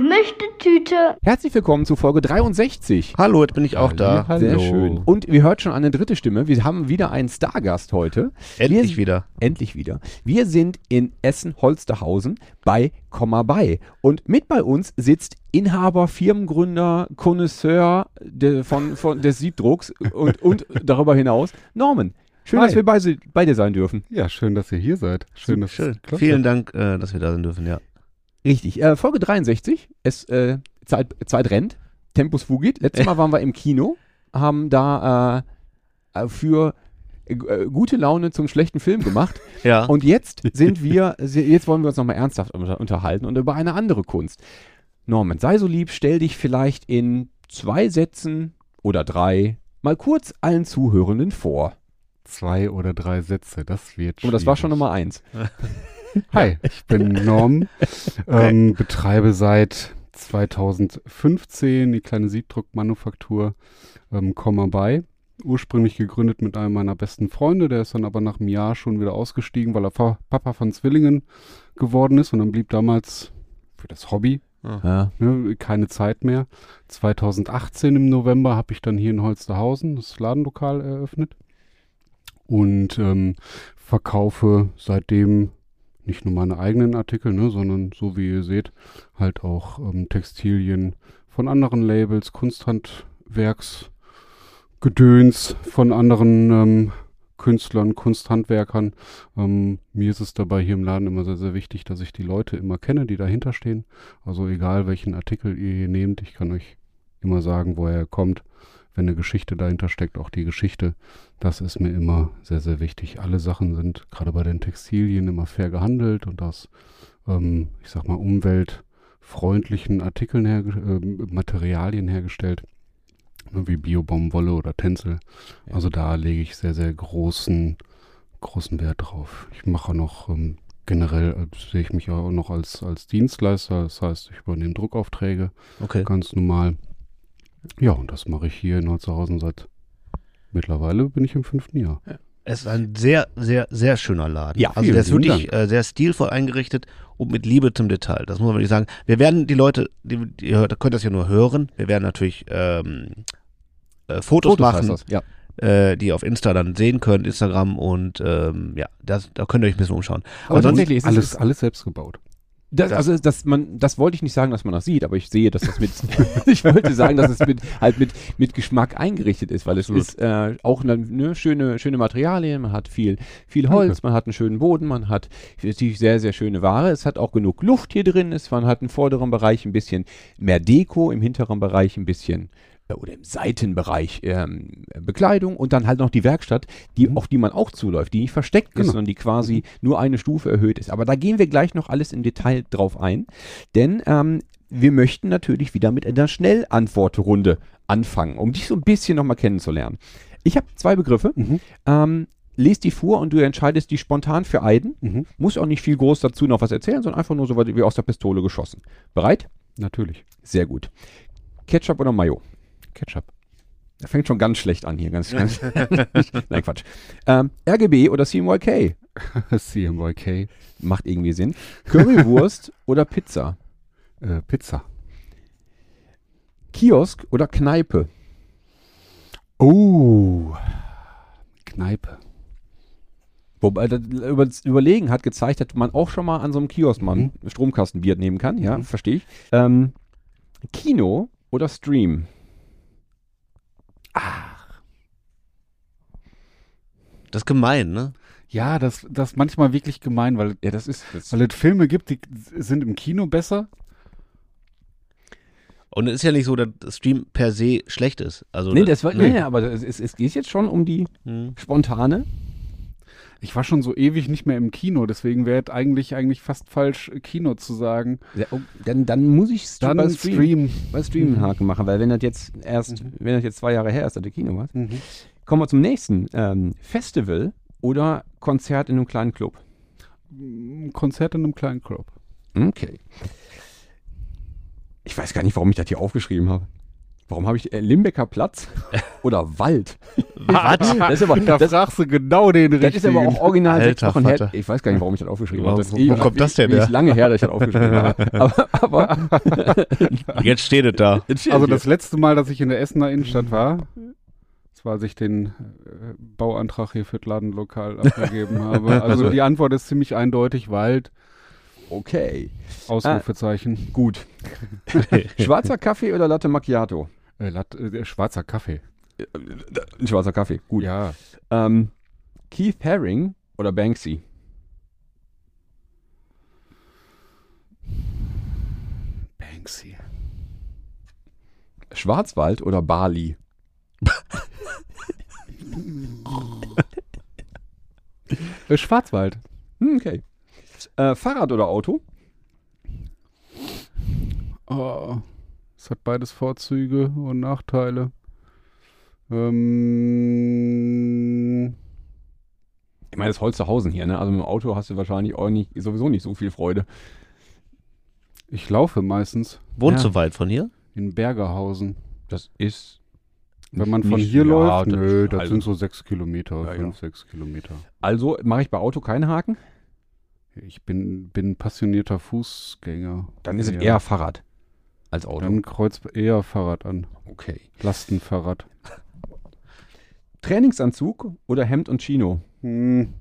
Gemischte Tüte. Herzlich willkommen zu Folge 63. Hallo, jetzt bin ich auch da. Sehr schön. Und ihr hört schon eine dritte Stimme. Wir haben wieder einen Stargast heute. Endlich Wir- wieder. Endlich wieder. Wir sind in Essen-Holsterhausen bei Komma bei. Und mit bei uns sitzt Inhaber, Firmengründer, Connoisseur de, von, von, des Siebdrucks und, und darüber hinaus Norman. Schön, Hi. dass wir beide, beide sein dürfen. Ja, schön, dass ihr hier seid. Schön, dass Schön. Vielen. Dank, äh, dass wir da sein dürfen, ja. Richtig. Äh, Folge 63. Es, äh, Zeit, Zeit rennt. Tempus fugit. Letztes Mal waren wir im Kino, haben da äh, äh, für äh, äh, gute Laune zum schlechten Film gemacht. Ja. Und jetzt sind wir, jetzt wollen wir uns nochmal ernsthaft unter, unterhalten und über eine andere Kunst. Norman, sei so lieb, stell dich vielleicht in zwei Sätzen oder drei mal kurz allen Zuhörenden vor. Zwei oder drei Sätze, das wird Und das war schon. Nummer eins. Hi, ich bin Norm, ähm, betreibe seit 2015 die kleine Siebdruckmanufaktur ähm, Komma bei. Ursprünglich gegründet mit einem meiner besten Freunde, der ist dann aber nach einem Jahr schon wieder ausgestiegen, weil er Fa- Papa von Zwillingen geworden ist und dann blieb damals für das Hobby Ja. ne, keine Zeit mehr. 2018 im November habe ich dann hier in Holsterhausen das Ladenlokal eröffnet und ähm, verkaufe seitdem nicht nur meine eigenen Artikel, ne, sondern so wie ihr seht, halt auch ähm, Textilien von anderen Labels, Kunsthandwerksgedöns von anderen ähm, Künstlern, Kunsthandwerkern. Ähm, mir ist es dabei hier im Laden immer sehr, sehr wichtig, dass ich die Leute immer kenne, die dahinter stehen. Also egal welchen Artikel ihr hier nehmt, ich kann euch immer sagen, woher er kommt. Wenn eine Geschichte dahinter steckt, auch die Geschichte, das ist mir immer sehr, sehr wichtig. Alle Sachen sind gerade bei den Textilien immer fair gehandelt und aus, ähm, ich sag mal, umweltfreundlichen Artikeln, herge äh, Materialien hergestellt, ne, wie Biobaumwolle oder Tencel. Ja. Also da lege ich sehr, sehr großen, großen Wert drauf. Ich mache noch ähm, generell, äh, sehe ich mich auch noch als, als Dienstleister, das heißt, ich übernehme Druckaufträge, Okay. ganz normal. Ja, und das mache ich hier in Holzhausen seit mittlerweile bin ich im fünften Jahr. Es ist ein sehr, sehr, sehr schöner Laden. Ja, also der ist wirklich äh, sehr stilvoll eingerichtet und mit Liebe zum Detail. Das muss man wirklich sagen. Wir werden die Leute, die, die könnt das ja nur hören. Wir werden natürlich ähm, äh, Fotos, Fotos machen, das. Ja. äh, die ihr auf Insta dann sehen könnt, Instagram und ähm, ja, das, da könnt ihr euch ein bisschen umschauen. Aber sonst- tatsächlich ist es- Alles, alles selbst gebaut. Das, also das, man, das wollte ich nicht sagen, dass man das sieht, aber ich sehe, dass das mit, ich wollte sagen, dass es mit, halt mit, mit Geschmack eingerichtet ist, weil es Absolut. ist äh, auch eine, ne, schöne, schöne Materialien, man hat viel, viel Holz, man hat einen schönen Boden, man hat natürlich sehr, sehr schöne Ware, es hat auch genug Luft hier drin, es, man hat im vorderen Bereich ein bisschen mehr Deko, im hinteren Bereich ein bisschen oder im Seitenbereich ähm, Bekleidung und dann halt noch die Werkstatt, die, auf die man auch zuläuft, die nicht versteckt ist, Genau. sondern die quasi nur eine Stufe erhöht ist. Aber da gehen wir gleich noch alles im Detail drauf ein, denn ähm, wir möchten natürlich wieder mit einer Schnellantwortrunde anfangen, um dich so ein bisschen nochmal kennenzulernen. Ich habe zwei Begriffe. Mhm. Ähm, lest die vor und du entscheidest die spontan für Eiden. Mhm. Muss auch nicht viel groß dazu noch was erzählen, sondern einfach nur so weit wie aus der Pistole geschossen. Bereit? Natürlich. Sehr gut. Ketchup oder Mayo? Ketchup. Er fängt schon ganz schlecht an hier. Ganz, ganz Nein, Quatsch. Ähm, RGB oder CMYK? CMYK. Macht irgendwie Sinn. Currywurst oder Pizza? Äh, Pizza. Kiosk oder Kneipe? Oh. Kneipe. Wobei das über, das Überlegen hat gezeigt, dass man auch schon mal an so einem Kiosk mal ein Stromkastenbier nehmen kann. Ja, verstehe ich. Ähm, Kino oder Stream? Das ist gemein, ne? Ja, das, das ist manchmal wirklich gemein, weil, Ja, das ist. Das weil es Filme gibt, die sind im Kino besser. Und es ist ja nicht so, dass das Stream per se schlecht ist. Also nee, das war, nee. nee, aber es, es, es geht jetzt schon um die Hm. spontane. Ich war schon so ewig nicht mehr im Kino, deswegen wäre eigentlich eigentlich fast falsch, äh, Kino zu sagen. Ja, oh, dann, dann muss ich st- Dann bei Stream. Stream, bei Stream Mhm. Haken machen, weil wenn das jetzt erst, Mhm. wenn das jetzt zwei Jahre her ist, dass du Kino warst. Mhm. Kommen wir zum nächsten. Ähm, Festival oder Konzert in einem kleinen Club? Ein Konzert in einem kleinen Club. Okay. Ich weiß gar nicht, warum ich das hier aufgeschrieben habe. Warum habe ich äh, Limbecker Platz oder Wald? Was? Das ist aber, Da das, fragst du genau den das ist aber auch original sechs Alter her. Vater. Ich weiß gar nicht, warum ich das aufgeschrieben habe. Das wo- wo kommt das denn her? ist lange her, dass ich das aufgeschrieben habe. Aber, aber Jetzt steht es da. steht Also hier. das letzte Mal, dass ich in der Essener Innenstadt war, das war, als ich den äh, Bauantrag hier für das Ladenlokal abgegeben habe. Also die Antwort ist ziemlich eindeutig, Wald, okay, Ausrufezeichen. gut. Schwarzer Kaffee oder Latte Macchiato? Äh, Lat äh, schwarzer Kaffee. Ein schwarzer Kaffee, gut. Ja. Ähm, Keith Haring oder Banksy? Banksy. Schwarzwald oder Bali? Äh, Schwarzwald. Hm, okay. Äh, Fahrrad oder Auto? Oh, es hat beides Vorzüge und Nachteile. Ähm, Ich meine, das ist Holsterhausen hier, ne? Also mit dem Auto hast du wahrscheinlich auch nicht, sowieso nicht so viel Freude. ich laufe meistens Wohnst Ja. du weit von hier? in Bergerhausen. Das ist. Wenn man von hier ja, läuft, das- nö, das also- sind so sechs Kilometer, Ja, ja. fünf, sechs Kilometer. Also mache ich bei Auto keinen Haken? Ich bin, bin passionierter Fußgänger. Dann ist es Ja. eher Fahrrad als Auto. Dann kreuzt eher Fahrrad an. okay. Lastenfahrrad. Trainingsanzug oder Hemd und Chino? Hm.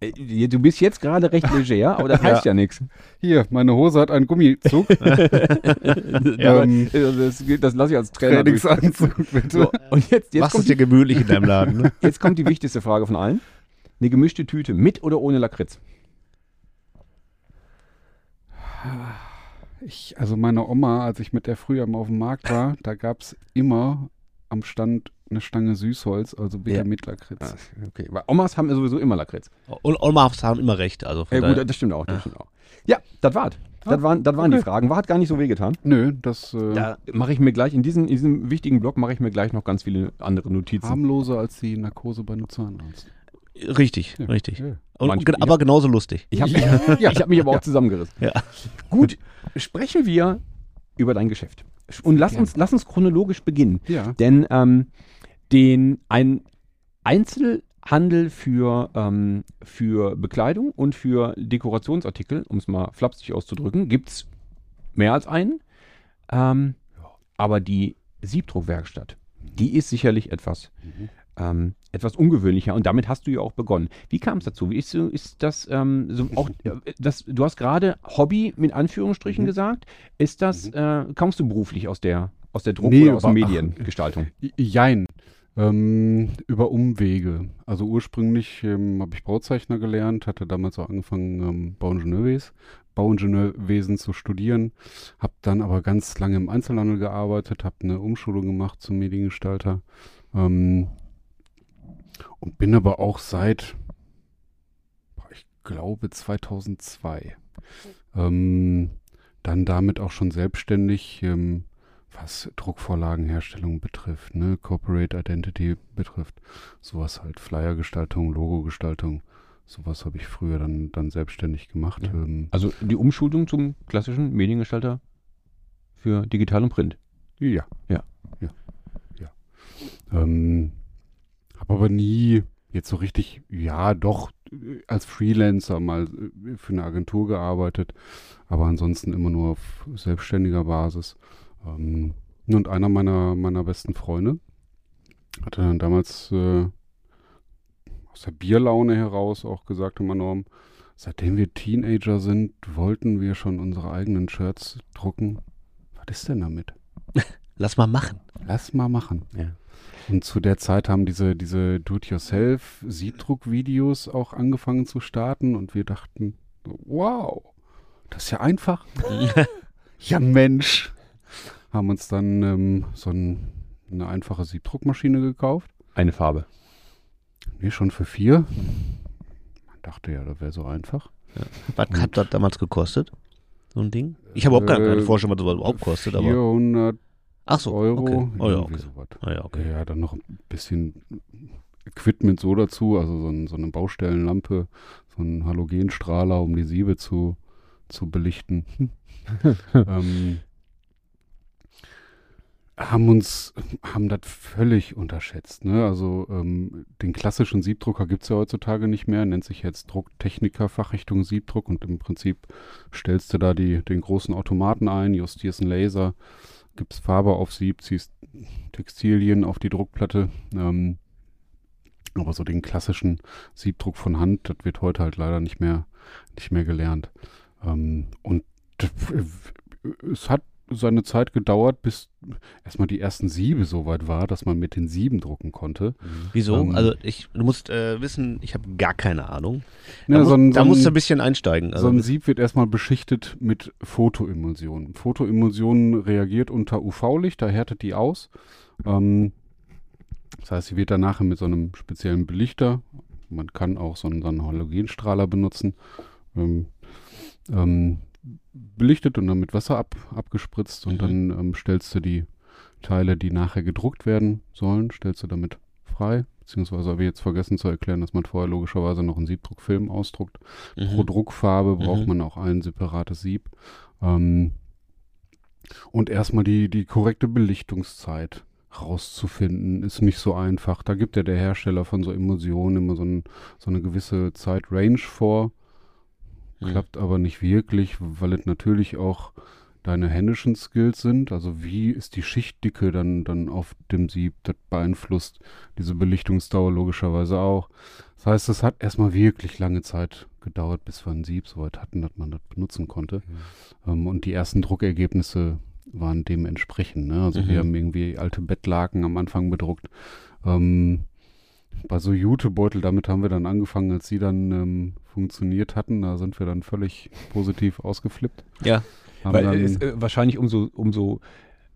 Äh, Du bist jetzt gerade recht leger, aber das heißt ja, nichts. Hier, meine Hose hat einen Gummizug. Ja, Ähm, das, das lasse ich als Trainer. durch. Trainingsanzug, bitte. So, und jetzt, jetzt, Machst es kommt dir die, gemütlich in deinem Laden, ne? jetzt kommt die wichtigste Frage von allen. Eine gemischte Tüte mit oder ohne Lakritz? Ich, also meine Oma, als ich mit der früher mal auf dem Markt war, da gab es immer am Stand eine Stange Süßholz, also bitte Ja. mit Lakritz. Ah, okay, weil Omas haben ja sowieso immer Lakritz. Und Omas haben immer recht. Also Ja, gut, das stimmt auch. Das stimmt auch. Ja, das war's. Das waren, das waren die okay. Fragen. War hat gar nicht so wehgetan. Nö, das äh, Da mache ich mir gleich, in diesem, in diesem wichtigen Block mache ich mir gleich noch ganz viele andere Notizen. harmloser als die Narkose bei einem Zahnarzt. Richtig, Ja. richtig. Ja. Und, Manchmal, ge- aber genauso lustig. Ich habe mich, ich hab mich aber auch zusammengerissen. Ja. Gut, sprechen wir über dein Geschäft. Und lass uns, lass uns chronologisch beginnen. Ja. Denn ähm, den, ein Einzelhandel für, ähm, für Bekleidung und für Dekorationsartikel, um es mal flapsig auszudrücken, gibt es mehr als einen. Ähm, aber die Siebdruckwerkstatt, die ist sicherlich etwas, ähm, etwas ungewöhnlicher und damit hast du ja auch begonnen. Wie kam es dazu? Wie ist, ist das ähm, so auch, äh, das, du hast gerade Hobby mit Anführungsstrichen Mhm. gesagt. Ist das, äh, kommst du beruflich aus der, aus der Druck- Nee, oder aus der Mediengestaltung? Jein. Ähm, über Umwege. Also ursprünglich ähm, habe ich Bauzeichner gelernt, hatte damals auch angefangen, ähm, Bauingenieurwesen, Bauingenieurwesen zu studieren, habe dann aber ganz lange im Einzelhandel gearbeitet, habe eine Umschulung gemacht zum Mediengestalter ähm, und bin aber auch seit, ich glaube, 2002 ähm, dann damit auch schon selbstständig. Ähm, was Druckvorlagenherstellung betrifft, ne, Corporate Identity betrifft, sowas halt Flyergestaltung, Logogestaltung, sowas habe ich früher dann, dann selbstständig gemacht. Ja. Ähm, Also die Umschulung zum klassischen Mediengestalter für Digital und Print. ja. Ja. Ja. ja. Ähm, habe aber nie jetzt so richtig, ja, doch als Freelancer mal äh, für eine Agentur gearbeitet, aber ansonsten immer nur auf selbstständiger Basis. Ähm, und einer meiner, meiner besten Freunde hatte dann damals äh, aus der Bierlaune heraus auch gesagt, immer Norm, seitdem wir Teenager sind, wollten wir schon unsere eigenen Shirts drucken. Was ist denn damit? Lass mal machen. Lass mal machen. Ja. Und zu der Zeit haben diese, diese Do-it-yourself-Siebdruck-Videos auch angefangen zu starten und wir dachten, wow, das ist ja einfach. ja, Mensch. Haben uns dann ähm, so ein, eine einfache Siebdruckmaschine gekauft. Eine Farbe. Nee, schon für vier. Man dachte ja, das wäre so einfach. Was hat das damals gekostet? So ein Ding? Ich habe überhaupt gar keine Äh, Vorstellung, was sowas überhaupt kostet, aber. 400 Ach so, Euro. okay. Oh ja, irgendwie okay. sowas. Ah ja, okay. Ja, dann noch ein bisschen Equipment so dazu, also so, ein, so eine Baustellenlampe, so ein Halogenstrahler, um die Siebe zu, zu belichten. ähm, haben uns, haben das völlig unterschätzt. Ne? Also ähm, den klassischen Siebdrucker gibt es ja heutzutage nicht mehr, nennt sich jetzt Drucktechniker, Fachrichtung Siebdruck und im Prinzip stellst du da die, den großen Automaten ein, justierst einen Laser, gibst Farbe auf Sieb, ziehst Textilien auf die Druckplatte. Ähm, aber so den klassischen Siebdruck von Hand, das wird heute halt leider nicht mehr, nicht mehr gelernt. Ähm, und es hat seine Zeit gedauert, bis erstmal die ersten Siebe so weit war, dass man mit den Sieben drucken konnte. Wieso? Ähm, also ich, du musst äh, wissen, ich habe gar keine Ahnung. Da, Ja, muss, so ein- da so musst du ein- bisschen einsteigen. So Also, ein Sieb wird erstmal beschichtet mit Photoemulsion. Photoemulsion reagiert unter UV-Licht, da härtet die aus. Ähm, das heißt, sie wird dann nachher mit so einem speziellen Belichter, man kann auch so einen, so einen Halogenstrahler benutzen, ähm, ähm, belichtet und dann mit Wasser ab, abgespritzt und Mhm. dann ähm, stellst du die Teile, die nachher gedruckt werden sollen, stellst du damit frei. Beziehungsweise habe ich jetzt vergessen zu erklären, dass man vorher logischerweise noch einen Siebdruckfilm ausdruckt. Pro mhm. Druckfarbe braucht Mhm. man auch ein separates Sieb. Ähm, und erstmal die, die korrekte Belichtungszeit rauszufinden, ist nicht so einfach. Da gibt ja der Hersteller von so Emulsionen immer so, ein, so eine gewisse Zeit-Range vor. Mhm. Klappt aber nicht wirklich, weil es natürlich auch deine händischen Skills sind. Also wie ist die Schichtdicke dann, dann auf dem Sieb? Das beeinflusst diese Belichtungsdauer logischerweise auch. Das heißt, es hat erstmal wirklich lange Zeit gedauert, bis wir ein Sieb so weit hatten, dass man das benutzen konnte. Ähm, und die ersten Druckergebnisse waren dementsprechend. Ne? Also Mhm. wir haben irgendwie alte Bettlaken am Anfang bedruckt. Ähm, bei so Jutebeutel, damit haben wir dann angefangen, als sie dann ähm, funktioniert hatten. Da sind wir dann völlig positiv ausgeflippt. Ja. Haben Weil dann, es ist äh, wahrscheinlich umso, umso,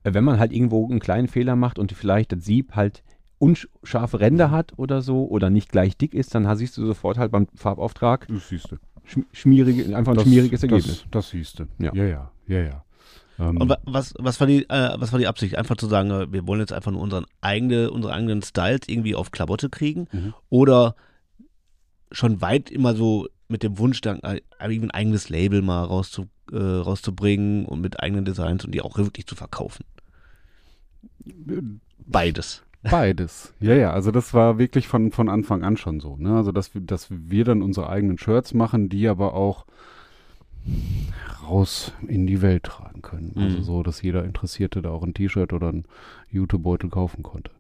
äh, wenn man halt irgendwo einen kleinen Fehler macht und vielleicht das Sieb halt unscharfe Ränder hat oder so oder nicht gleich dick ist, dann siehst du sofort halt beim Farbauftrag das siehst du. schm- schmierige, einfach ein schmieriges Ergebnis. Das, das siehst du. Ja. ja, ja, ja. ja. Ähm, Und wa- was, was, war die, äh, was war die Absicht? Einfach zu sagen, äh, wir wollen jetzt einfach nur unseren eigene, unsere eigenen Styles irgendwie auf Klamotte kriegen? Mhm. Oder schon weit immer so mit dem Wunsch, dann ein eigenes Label mal rauszu, äh, rauszubringen und mit eigenen Designs und die auch wirklich zu verkaufen? Beides. Beides. Ja, ja, also das war wirklich von, von Anfang an schon so. Ne? Also, dass wir, dass wir dann unsere eigenen Shirts machen, die aber auch raus in die Welt tragen können. Also Mhm. so, dass jeder Interessierte da auch ein T-Shirt oder ein Jutebeutel kaufen konnte.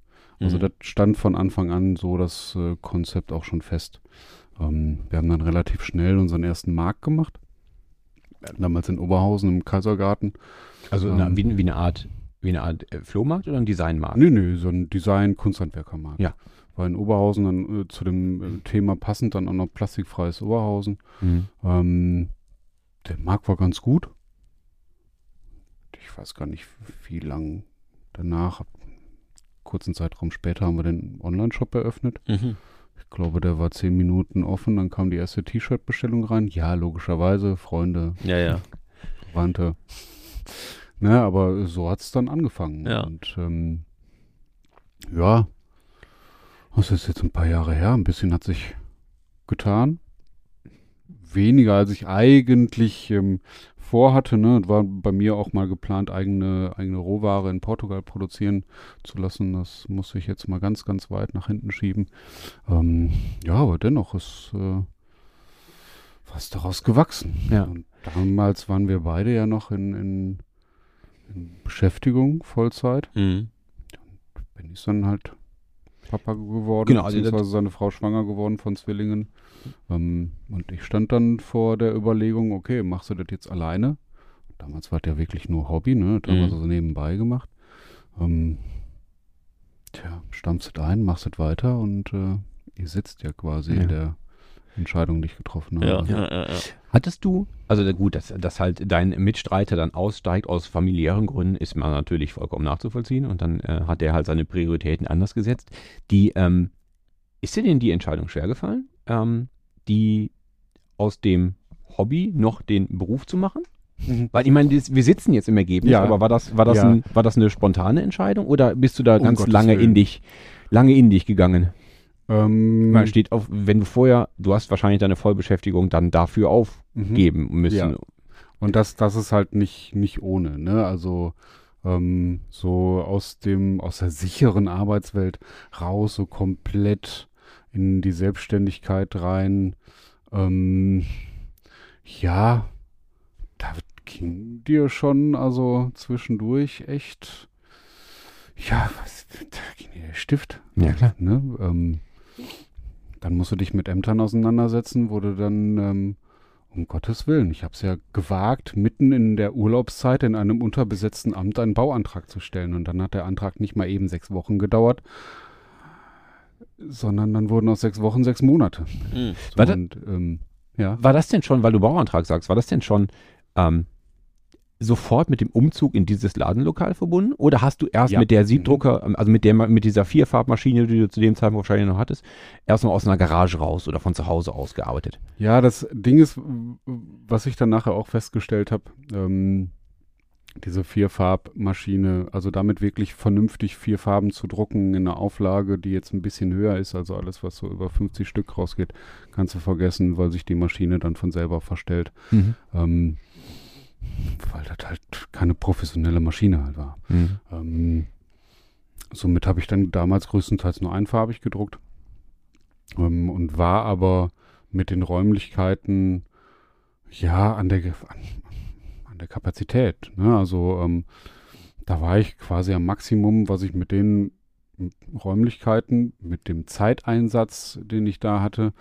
Also Mhm. das stand von Anfang an so das äh, Konzept auch schon fest. Ähm, wir haben dann relativ schnell unseren ersten Markt gemacht. Damals in Oberhausen im Kaisergarten. Also Ähm, na, wie, wie eine Art, wie eine Art äh, Flohmarkt oder ein Designmarkt? Nee, nee, so ein Design-Kunsthandwerkermarkt. Ja. War in Oberhausen dann äh, zu dem äh, Thema passend dann auch noch plastikfreies Oberhausen. Mhm. Ähm, der Markt war ganz gut. Ich weiß gar nicht, wie lang danach, kurzen Zeitraum später haben wir den Online-Shop eröffnet. Mhm. Ich glaube, der war zehn Minuten offen, dann kam die erste T-Shirt-Bestellung rein. Ja, logischerweise, Freunde, Ja, ja. Verwandte. Ne, aber so hat es dann angefangen. Ja. Und ähm, ja, das ist jetzt ein paar Jahre her. Ein bisschen hat sich getan. Weniger, als ich eigentlich ähm, vorhatte. Ne? Es War bei mir auch mal geplant, eigene, eigene Rohware in Portugal produzieren zu lassen. Das muss ich jetzt mal ganz, ganz weit nach hinten schieben. Ähm, ja, aber dennoch ist äh, was daraus gewachsen. Ja. Und damals waren wir beide ja noch in, in, in Beschäftigung, Vollzeit. Mhm. Bin ich dann halt Papa geworden, Genau, also beziehungsweise seine Frau schwanger geworden von Zwillingen. Ähm, und ich stand dann vor der Überlegung, okay, machst du das jetzt alleine? Damals war das ja wirklich nur Hobby, ne? Das haben wir Mhm. so nebenbei gemacht. Ähm, tja, stammst das ein, machst das weiter und äh, ihr sitzt ja quasi Ja. in der Entscheidung, die ich getroffen habe. ja, ja, ja. Hattest du, also gut, dass, dass halt dein Mitstreiter dann aussteigt aus familiären Gründen, ist mir natürlich vollkommen nachzuvollziehen und dann äh, hat er halt seine Prioritäten anders gesetzt. Die, ähm, ist dir denn die Entscheidung schwer gefallen, ähm, die aus dem Hobby noch den Beruf zu machen? Weil ich meine, das- wir sitzen jetzt im Ergebnis, Ja. aber war das, war, das Ja. ein, war das eine spontane Entscheidung oder bist du da Um ganz Gottes lange Willen. in dich, lange in dich gegangen? Ähm, steht auf, wenn du vorher, du hast wahrscheinlich deine Vollbeschäftigung dann dafür aufgeben müssen. Ja. Und das, das ist halt nicht, nicht ohne, ne? Also ähm, so aus dem, aus der sicheren Arbeitswelt raus, so komplett in die Selbstständigkeit rein. Ähm, ja, da ging dir schon, also zwischendurch echt, ja, was, da ging dir der Stift. Ja, klar. Ne? Ähm, dann musst du dich mit Ämtern auseinandersetzen, wo du dann, ähm, um Gottes Willen, ich habe es ja gewagt, mitten in der Urlaubszeit in einem unterbesetzten Amt einen Bauantrag zu stellen. Und dann hat der Antrag nicht mal eben sechs Wochen gedauert, sondern dann wurden aus sechs Wochen sechs Monate. Mhm. So, Warte. und, ähm, ja. War das denn schon, weil du Bauantrag sagst, war das denn schon ähm, sofort mit dem Umzug in dieses Ladenlokal verbunden? Oder hast du erst Ja. mit der Siebdrucker, ähm, also mit der mit dieser Vierfarbmaschine, die du zu dem Zeitpunkt wahrscheinlich noch hattest, erst mal aus einer Garage raus oder von zu Hause aus gearbeitet? Ja, das Ding ist, was ich dann nachher auch festgestellt habe, ähm, diese Vierfarbmaschine, also damit wirklich vernünftig vier Farben zu drucken in einer Auflage, die jetzt ein bisschen höher ist, also alles, was so über 50 Stück rausgeht, kannst du vergessen, weil sich die Maschine dann von selber verstellt. Ähm, weil das halt keine professionelle Maschine halt war. Mhm. Ähm, somit habe ich dann damals größtenteils nur einfarbig gedruckt ähm, und war aber mit den Räumlichkeiten ja an der, an, an der Kapazität. Ne? Also ähm, da war ich quasi am Maximum, was ich mit den Räumlichkeiten, mit dem Zeiteinsatz, den ich da hatte,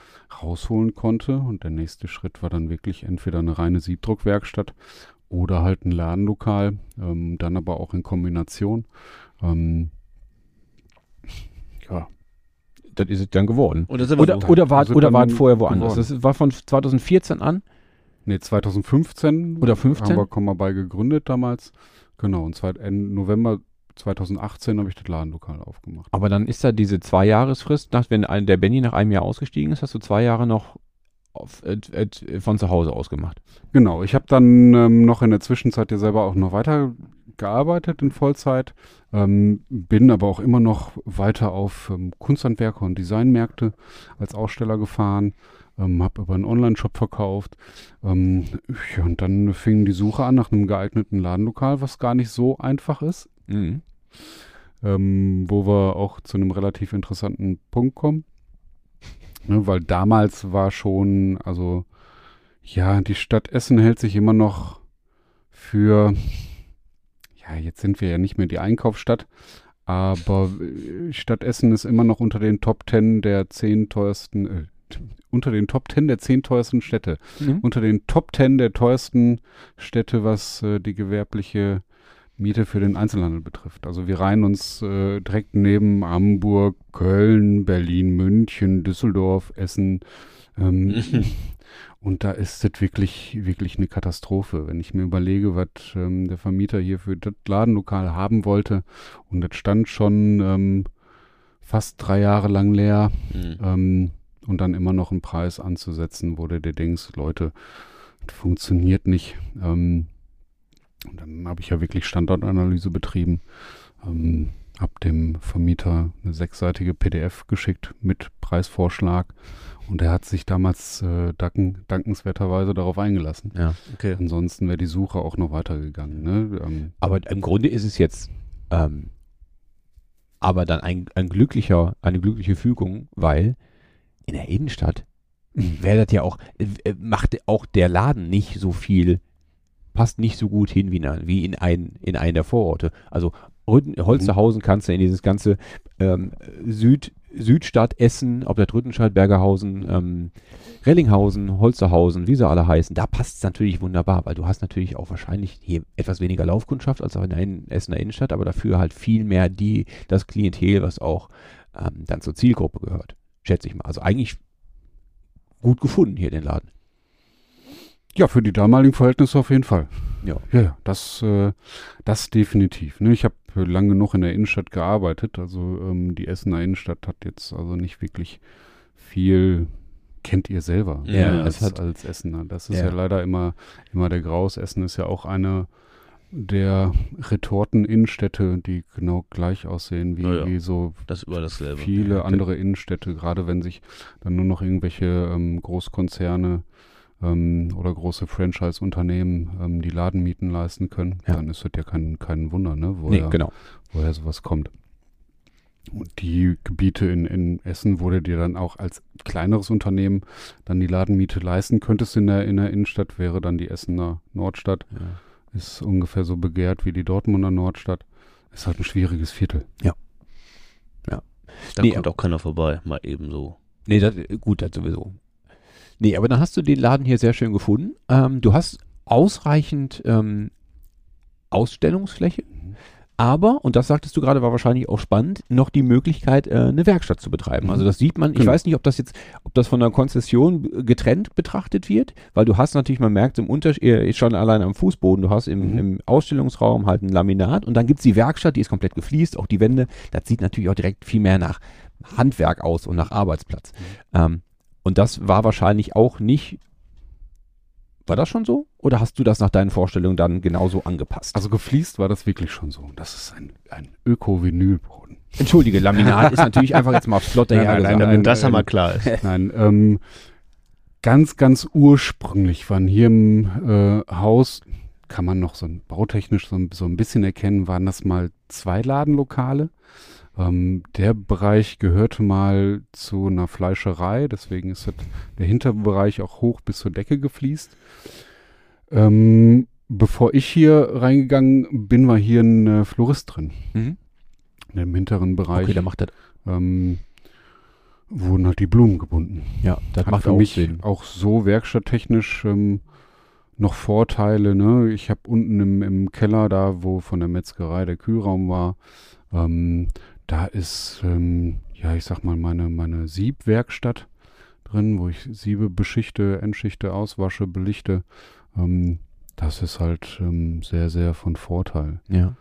rausholen konnte. Und der nächste Schritt war dann wirklich entweder eine reine Siebdruckwerkstatt oder halt ein Ladenlokal, ähm, dann aber auch in Kombination. Ähm, ja, Das ist es dann geworden. Oder, so. oder war, Also oder war es vorher woanders? geworden. Das war von 2014 an? Nee, 2015 Oder 15? haben wir Komma bei gegründet damals. Genau, und Ende November 2018 habe ich das Ladenlokal aufgemacht. Aber dann ist da diese Zweijahresfrist, wenn ein, der Benny nach einem Jahr ausgestiegen ist, hast du zwei Jahre noch auf, äh, äh, von zu Hause aus gemacht. Genau, ich habe dann ähm, noch in der Zwischenzeit ja selber auch noch weiter gearbeitet in Vollzeit, ähm, bin aber auch immer noch weiter auf ähm, Kunsthandwerker und Designmärkte als Aussteller gefahren, ähm, habe über einen Online-Shop verkauft. Ähm, ja, und dann fing die Suche an nach einem geeigneten Ladenlokal, was gar nicht so einfach ist, Mhm. ähm, wo wir auch zu einem relativ interessanten Punkt kommen. Ne, weil damals war schon, also ja, die Stadt Essen hält sich immer noch für, ja, jetzt sind wir ja nicht mehr die Einkaufsstadt, aber äh, Stadt Essen ist immer noch unter den Top 10 der zehn teuersten, äh, unter den Top 10 der zehn teuersten Städte. Mhm. Unter den Top 10 der teuersten Städte, was äh, die gewerbliche Miete für den Einzelhandel betrifft. Also wir reihen uns äh, direkt neben Hamburg, Köln, Berlin, München, Düsseldorf, Essen. Ähm, und da ist das wirklich, wirklich eine Katastrophe. Wenn ich mir überlege, was ähm, der Vermieter hier für das Ladenlokal haben wollte und das stand schon ähm, fast drei Jahre lang leer Mhm. ähm, und dann immer noch einen Preis anzusetzen, wo du dir denkst, Leute, das funktioniert nicht. Ähm, und dann habe ich ja wirklich Standortanalyse betrieben, ähm, habe dem Vermieter eine sechsseitige PDF geschickt mit Preisvorschlag und er hat sich damals äh, danken, dankenswerterweise darauf eingelassen. Ja. Okay. Ansonsten wäre die Suche auch noch weitergegangen. Ne? Ähm, Aber im Grunde ist es jetzt ähm, aber dann ein, ein glücklicher, eine glückliche Fügung, weil in der Innenstadt wäre das ja auch, äh, macht auch der Laden nicht so viel, passt nicht so gut hin wie in, wie in, ein, in einen der Vororte. Also Holsterhausen kannst du in dieses ganze ähm, Süd, Südstadt Essen, ob das Rüttenscheid, Bergerhausen, ähm, Rellinghausen, Holsterhausen, wie sie alle heißen, da passt es natürlich wunderbar, weil du hast natürlich auch wahrscheinlich hier etwas weniger Laufkundschaft als auch in der Essener Innenstadt, aber dafür halt viel mehr die, das Klientel, was auch ähm, dann zur Zielgruppe gehört, schätze ich mal. Also eigentlich gut gefunden hier den Laden. Ja, für die damaligen Verhältnisse auf jeden Fall. Ja. Ja, ja, das, äh, das definitiv. Ne? Ich habe lange genug in der Innenstadt gearbeitet. Also ähm, die Essener Innenstadt hat jetzt also nicht wirklich viel, kennt ihr selber Ja, ne, als, hat- als Essener. Das ist Ja. ja. leider immer, immer der Graus. Essen ist ja auch eine der Retorten-Innenstädte, die genau gleich aussehen wie, Ja, wie so Das dasselbe. viele andere Innenstädte, gerade wenn sich dann nur noch irgendwelche ähm, Großkonzerne ähm, oder große Franchise-Unternehmen ähm, die Ladenmieten leisten können, Ja. dann ist das ja kein, kein Wunder, ne, Nee, woher, genau. woher sowas kommt. Und die Gebiete in, in Essen, wo du dir dann auch als kleineres Unternehmen dann die Ladenmiete leisten könntest in der, in der Innenstadt, wäre dann die Essener Nordstadt. Ja. Ist ungefähr so begehrt wie die Dortmunder Nordstadt. Ist halt ein schwieriges Viertel. Da Nee, kommt auch keiner vorbei, mal eben so. Nee, das, gut, das sowieso. Nee, aber dann hast du den Laden hier sehr schön gefunden. Ähm, du hast ausreichend ähm, Ausstellungsfläche, aber, und das sagtest du gerade, war wahrscheinlich auch spannend, noch die Möglichkeit, äh, eine Werkstatt zu betreiben. Mhm. Also das sieht man, ich Genau. weiß nicht, ob das jetzt, ob das von der Konzession b- getrennt betrachtet wird, weil du hast natürlich, man merkt im Unterschied, äh, schon allein am Fußboden, du hast im, Mhm. im Ausstellungsraum halt ein Laminat und dann gibt's die Werkstatt, die ist komplett gefliest, auch die Wände, das sieht natürlich auch direkt viel mehr nach Handwerk aus und nach Arbeitsplatz. Ähm, und das war wahrscheinlich auch nicht. War das schon so? Oder hast du das nach deinen Vorstellungen dann genauso angepasst? Also gefliest war das wirklich schon so. Das ist ein, ein Öko-Vinylboden. Entschuldige, Laminat ist natürlich einfach jetzt mal flotter Nein, nein, hergesagt. nein, Damit das ähm, einmal klar ist. Nein, ähm, ganz, ganz ursprünglich waren hier im äh, Haus, kann man noch so ein, bautechnisch so, ein- so ein bisschen erkennen, waren das mal zwei Ladenlokale. Ähm, der Bereich gehörte mal zu einer Fleischerei, deswegen ist der Hinterbereich auch hoch bis zur Decke gefliest. Ähm, bevor ich hier reingegangen bin, war hier ein äh, Florist drin. Mhm. Im hinteren Bereich Okay, der macht das. ähm, wurden halt die Blumen gebunden. Ja, das Hat macht für auch mich Sinn. auch so werkstatttechnisch ähm, noch Vorteile. Ne? Ich habe unten im, im Keller, da wo von der Metzgerei der Kühlraum war, ähm, da ist, ähm, ja, ich sag mal, meine, meine Siebwerkstatt drin, wo ich Siebe beschichte, entschichte, auswasche, belichte. Ähm, das ist halt ähm, sehr, sehr von Vorteil. Ja.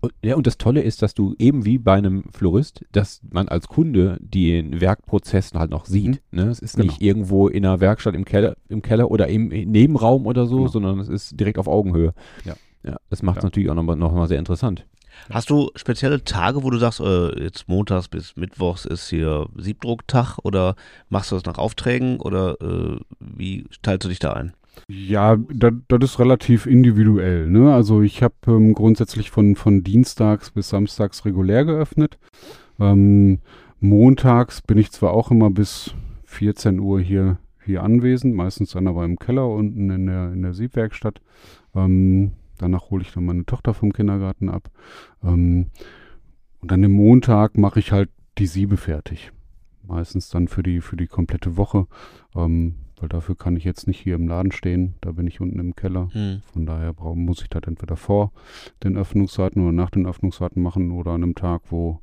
Und, ja, und das Tolle ist, dass du eben wie bei einem Florist, dass man als Kunde den Werkprozess halt noch sieht. Ne? Es ist nicht Genau. irgendwo in einer Werkstatt im Keller, im Keller oder im Nebenraum oder so, Genau. sondern es ist direkt auf Augenhöhe. Ja. Ja, das macht es Ja. natürlich auch nochmal noch mal sehr interessant. Hast du spezielle Tage, wo du sagst, äh, jetzt montags bis mittwochs ist hier Siebdrucktag oder machst du das nach Aufträgen oder äh, wie teilst du dich da ein? Ja, das ist relativ individuell. Ne? Also ich habe ähm, grundsätzlich von, von Dienstags bis Samstags regulär geöffnet. Ähm, montags bin ich zwar auch immer bis 14 Uhr hier, hier anwesend, meistens dann aber im Keller unten in der, in der Siebwerkstatt. Ähm, danach hole ich dann meine Tochter vom Kindergarten ab. Ähm, und dann am Montag mache ich halt die Siebe fertig. Meistens dann für die, für die komplette Woche. Ähm, weil dafür kann ich jetzt nicht hier im Laden stehen. Da bin ich unten im Keller. Hm. Von daher brau- muss ich das entweder vor den Öffnungszeiten oder nach den Öffnungszeiten machen oder an einem Tag, wo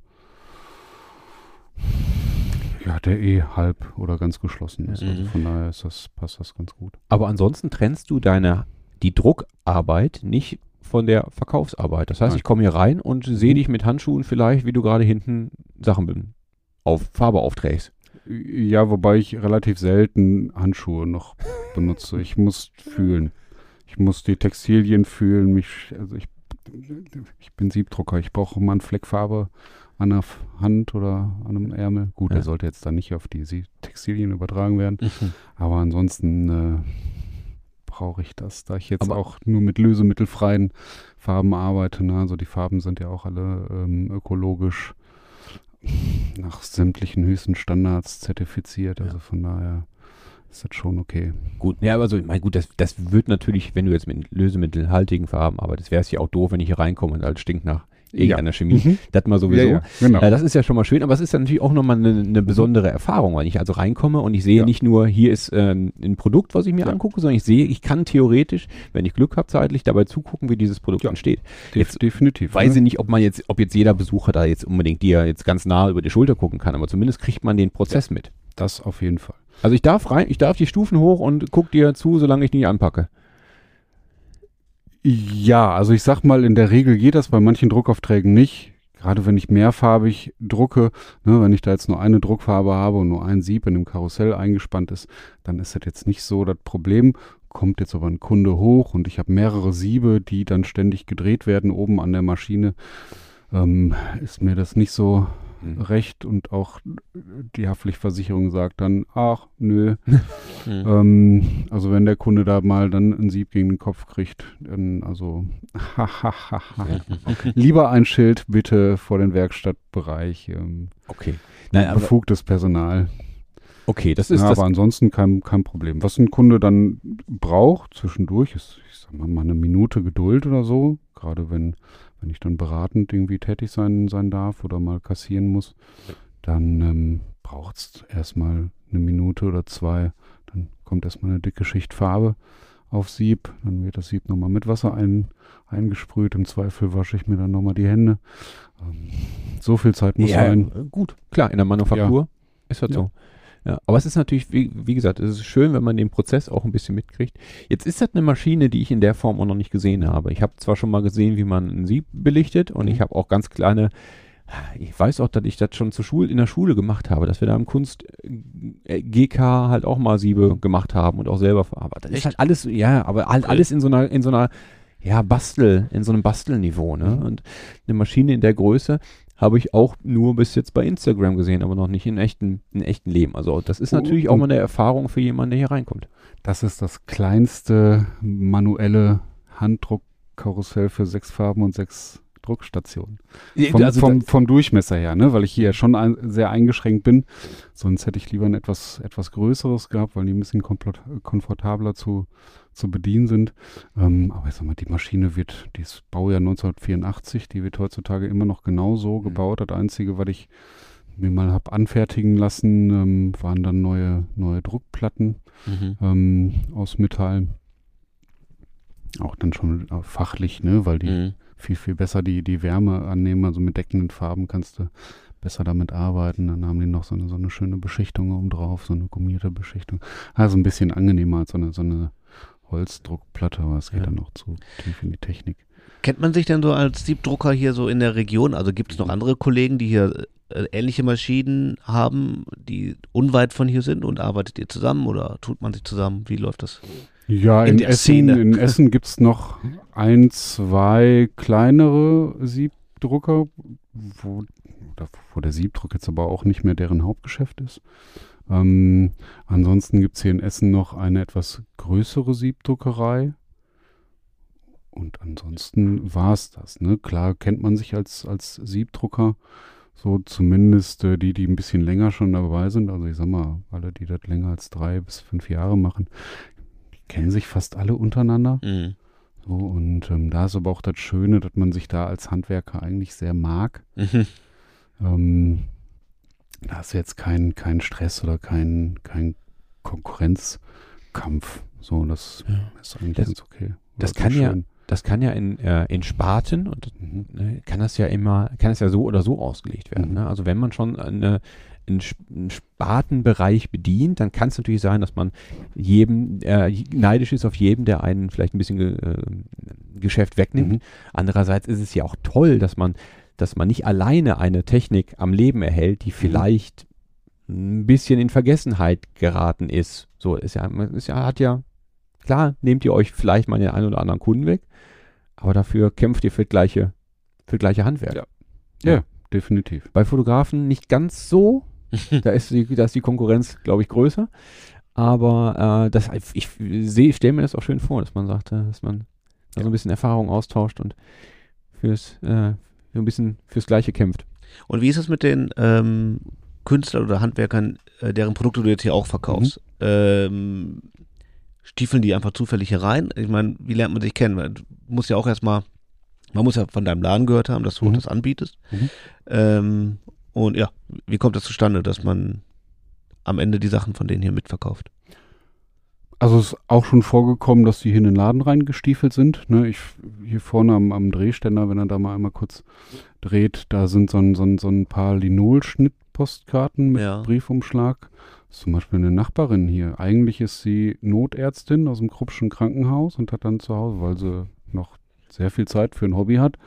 ja, der eh halb oder ganz geschlossen ist. Also Mhm. von daher ist das, passt das ganz gut. Aber ansonsten trennst du deine, die Druckarbeit nicht von der Verkaufsarbeit. Das heißt, Nein. ich komme hier rein und sehe Mhm. dich mit Handschuhen vielleicht, wie du gerade hinten Sachen auf Farbe aufträgst. Ja, wobei ich relativ selten Handschuhe noch benutze. Ich muss fühlen. Ich muss die Textilien fühlen. Mich, also ich, ich bin Siebdrucker. Ich brauche mal einen Fleck Farbe an der Hand oder an einem Ärmel. Gut, Ja. der sollte jetzt dann nicht auf die Textilien übertragen werden. Aber ansonsten äh, brauche ich das, da ich jetzt Aber- auch nur mit lösemittelfreien Farben arbeite. Ne? Also die Farben sind ja auch alle ähm, ökologisch nach sämtlichen höchsten Standards zertifiziert. Also von daher ist das schon okay. Gut, ja, aber so, ich meine, gut, das, das wird natürlich, wenn du jetzt mit lösemittelhaltigen Farben arbeitest, wäre es ja auch doof, wenn ich hier reinkomme und alles stinkt nach irgendeiner Chemie. Mhm. Das mal sowieso. Ja, ja, genau. Äh, das ist ja schon mal schön, aber es ist ja natürlich auch nochmal eine, eine besondere Erfahrung, wenn ich also reinkomme und ich sehe Ja. nicht nur, hier ist ähm, ein Produkt, was ich mir Ja. angucke, sondern ich sehe, ich kann theoretisch, wenn ich Glück habe, zeitlich dabei zugucken, wie dieses Produkt Ja. entsteht. Def jetzt definitiv. Weiß ich nicht, ob man jetzt, ob jetzt jeder Besucher da jetzt unbedingt dir jetzt ganz nah über die Schulter gucken kann, aber zumindest kriegt man den Prozess mit. Das auf jeden Fall. Also ich darf rein, ich darf die Stufen hoch und guck dir zu, solange ich nicht anpacke. Ja, also ich sag mal, in der Regel geht das bei manchen Druckaufträgen nicht. Gerade wenn ich mehrfarbig drucke, ne, wenn ich da jetzt nur eine Druckfarbe habe und nur ein Sieb in dem Karussell eingespannt ist, dann ist das jetzt nicht so das Problem. Kommt jetzt aber ein Kunde hoch und ich habe mehrere Siebe, die dann ständig gedreht werden oben an der Maschine, ähm, ist mir das nicht so Hm. recht und auch die Haftpflichtversicherung sagt dann, ach nö, Hm. ähm, also wenn der Kunde da mal dann ein Sieb gegen den Kopf kriegt, dann also lieber ein Schild bitte vor den Werkstattbereich, ähm, Okay. Nein, befugtes Personal. okay, das ist ja, das. aber ansonsten kein, kein Problem. Was ein Kunde dann braucht zwischendurch, ist, ich sag mal, mal eine Minute Geduld oder so, gerade wenn, wenn ich dann beratend irgendwie tätig sein, sein darf oder mal kassieren muss, dann ähm, braucht es erstmal eine Minute oder zwei. Dann kommt erstmal eine dicke Schicht Farbe auf Sieb, dann wird das Sieb nochmal mit Wasser ein, eingesprüht. Im Zweifel wasche ich mir dann nochmal die Hände. Ähm, so viel Zeit muss ja, sein. äh, gut, klar, in der Manufaktur ist das Ja. so. Ja, aber es ist natürlich, wie, wie gesagt, es ist schön, wenn man den Prozess auch ein bisschen mitkriegt. Jetzt ist das eine Maschine, die ich in der Form auch noch nicht gesehen habe. Ich habe zwar schon mal gesehen, wie man ein Sieb belichtet und Mhm. ich habe auch ganz kleine, ich weiß auch, dass ich das schon zur Schule, in der Schule gemacht habe, dass wir da im Kunst äh, GK halt auch mal Siebe gemacht haben und auch selber verarbeitet. Das ist halt alles, ja, aber halt alles in so einer, in so einer, ja, Bastel, in so einem Bastelniveau, ne? Mhm. Und eine Maschine in der Größe habe ich auch nur bis jetzt bei Instagram gesehen, aber noch nicht in echten, in echten Leben. Also das ist Oh, natürlich auch und- mal eine Erfahrung für jemanden, der hier reinkommt. Das ist das kleinste manuelle Handdruckkarussell für sechs Farben und sechs Druckstationen. Vom, also vom, vom Durchmesser her, ne? weil ich hier schon ein, sehr eingeschränkt bin. Sonst hätte ich lieber ein etwas, etwas größeres gehabt, weil die ein bisschen komfortabler zu, zu bedienen sind. Ähm, aber ich sag mal, die Maschine wird, die ist Baujahr 1984, die wird heutzutage immer noch genau so Mhm. gebaut. Das Einzige, was ich mir mal habe anfertigen lassen, ähm, waren dann neue, neue Druckplatten Mhm. ähm, aus Metall. Auch dann schon äh, fachlich, ne, weil die Mhm. viel, viel besser die, die Wärme annehmen. Also mit deckenden Farben kannst du besser damit arbeiten. Dann haben die noch so eine, so eine schöne Beschichtung oben drauf, so eine gummierte Beschichtung. Also ein bisschen angenehmer als so eine, so eine Holzdruckplatte, aber es geht Ja. dann noch zu tief in die Technik. Kennt man sich denn so als Siebdrucker hier so in der Region? Also gibt es noch andere Kollegen, die hier äh, ähnliche Maschinen haben, die unweit von hier sind und arbeitet ihr zusammen oder tut man sich zusammen? Wie läuft das? Ja, In in, Essen, Szene. in Essen gibt es noch ein, zwei kleinere Siebdrucker, wo, wo der Siebdruck jetzt aber auch nicht mehr deren Hauptgeschäft ist. Ähm, ansonsten gibt es hier in Essen noch eine etwas größere Siebdruckerei. Und ansonsten war es das. Ne? Klar kennt man sich als, als Siebdrucker, so zumindest äh, die, die ein bisschen länger schon dabei sind. Also ich sag mal, alle, die das länger als drei bis fünf Jahre machen, die kennen sich fast alle untereinander. Mhm. So, und ähm, da ist aber auch das Schöne, dass man sich da als Handwerker eigentlich sehr mag. Mhm. Ähm, da hast du jetzt keinen kein Stress oder keinen kein Konkurrenzkampf. So, das Ja. ist eigentlich Das- ganz okay. das ist kann ja-. Das kann ja in, äh, in Sparten und Mhm. ne, kann das ja immer, kann es ja so oder so ausgelegt werden. Mhm. Ne? Also wenn man schon eine, einen Spartenbereich bedient, dann kann es natürlich sein, dass man jedem äh, neidisch ist auf jeden, der einen vielleicht ein bisschen ge, äh, Geschäft wegnimmt. Mhm. Andererseits ist es ja auch toll, dass man, dass man nicht alleine eine Technik am Leben erhält, Mhm. die vielleicht ein bisschen in Vergessenheit geraten ist. So ist ja, ist ja, hat ja, klar, nehmt ihr euch vielleicht mal den einen oder anderen Kunden weg, aber dafür kämpft ihr für gleiche, für gleiche Handwerk. Ja. Ja, definitiv. Bei Fotografen nicht ganz so. da, ist die, da ist die Konkurrenz, glaube ich, größer. Aber äh, das, ich sehe, stelle mir das auch schön vor, dass man sagt, äh, dass man da so ein bisschen Erfahrung austauscht und fürs, äh, so ein bisschen fürs Gleiche kämpft. Und wie ist es mit den ähm, Künstlern oder Handwerkern, äh, deren Produkte du jetzt hier auch verkaufst? Ähm, stiefeln die einfach zufällig hier rein? Ich meine, wie lernt man sich kennen? Du musst ja auch erstmal, man muss ja von deinem Laden gehört haben, dass du Mhm. das anbietest. Mhm. Ähm, und ja, wie kommt das zustande, dass man am Ende die Sachen von denen hier mitverkauft? Also es ist auch schon vorgekommen, dass die hier in den Laden reingestiefelt sind. Ne, ich hier vorne am, am Drehständer, wenn er da mal einmal kurz dreht, da sind so ein, so ein, so ein paar Linol-Schnittpostkarten mit Ja. Briefumschlag. Das ist zum Beispiel eine Nachbarin hier. Eigentlich ist sie Notärztin aus dem Kruppschen Krankenhaus und hat dann zu Hause, weil sie sehr viel Zeit für ein Hobby hat,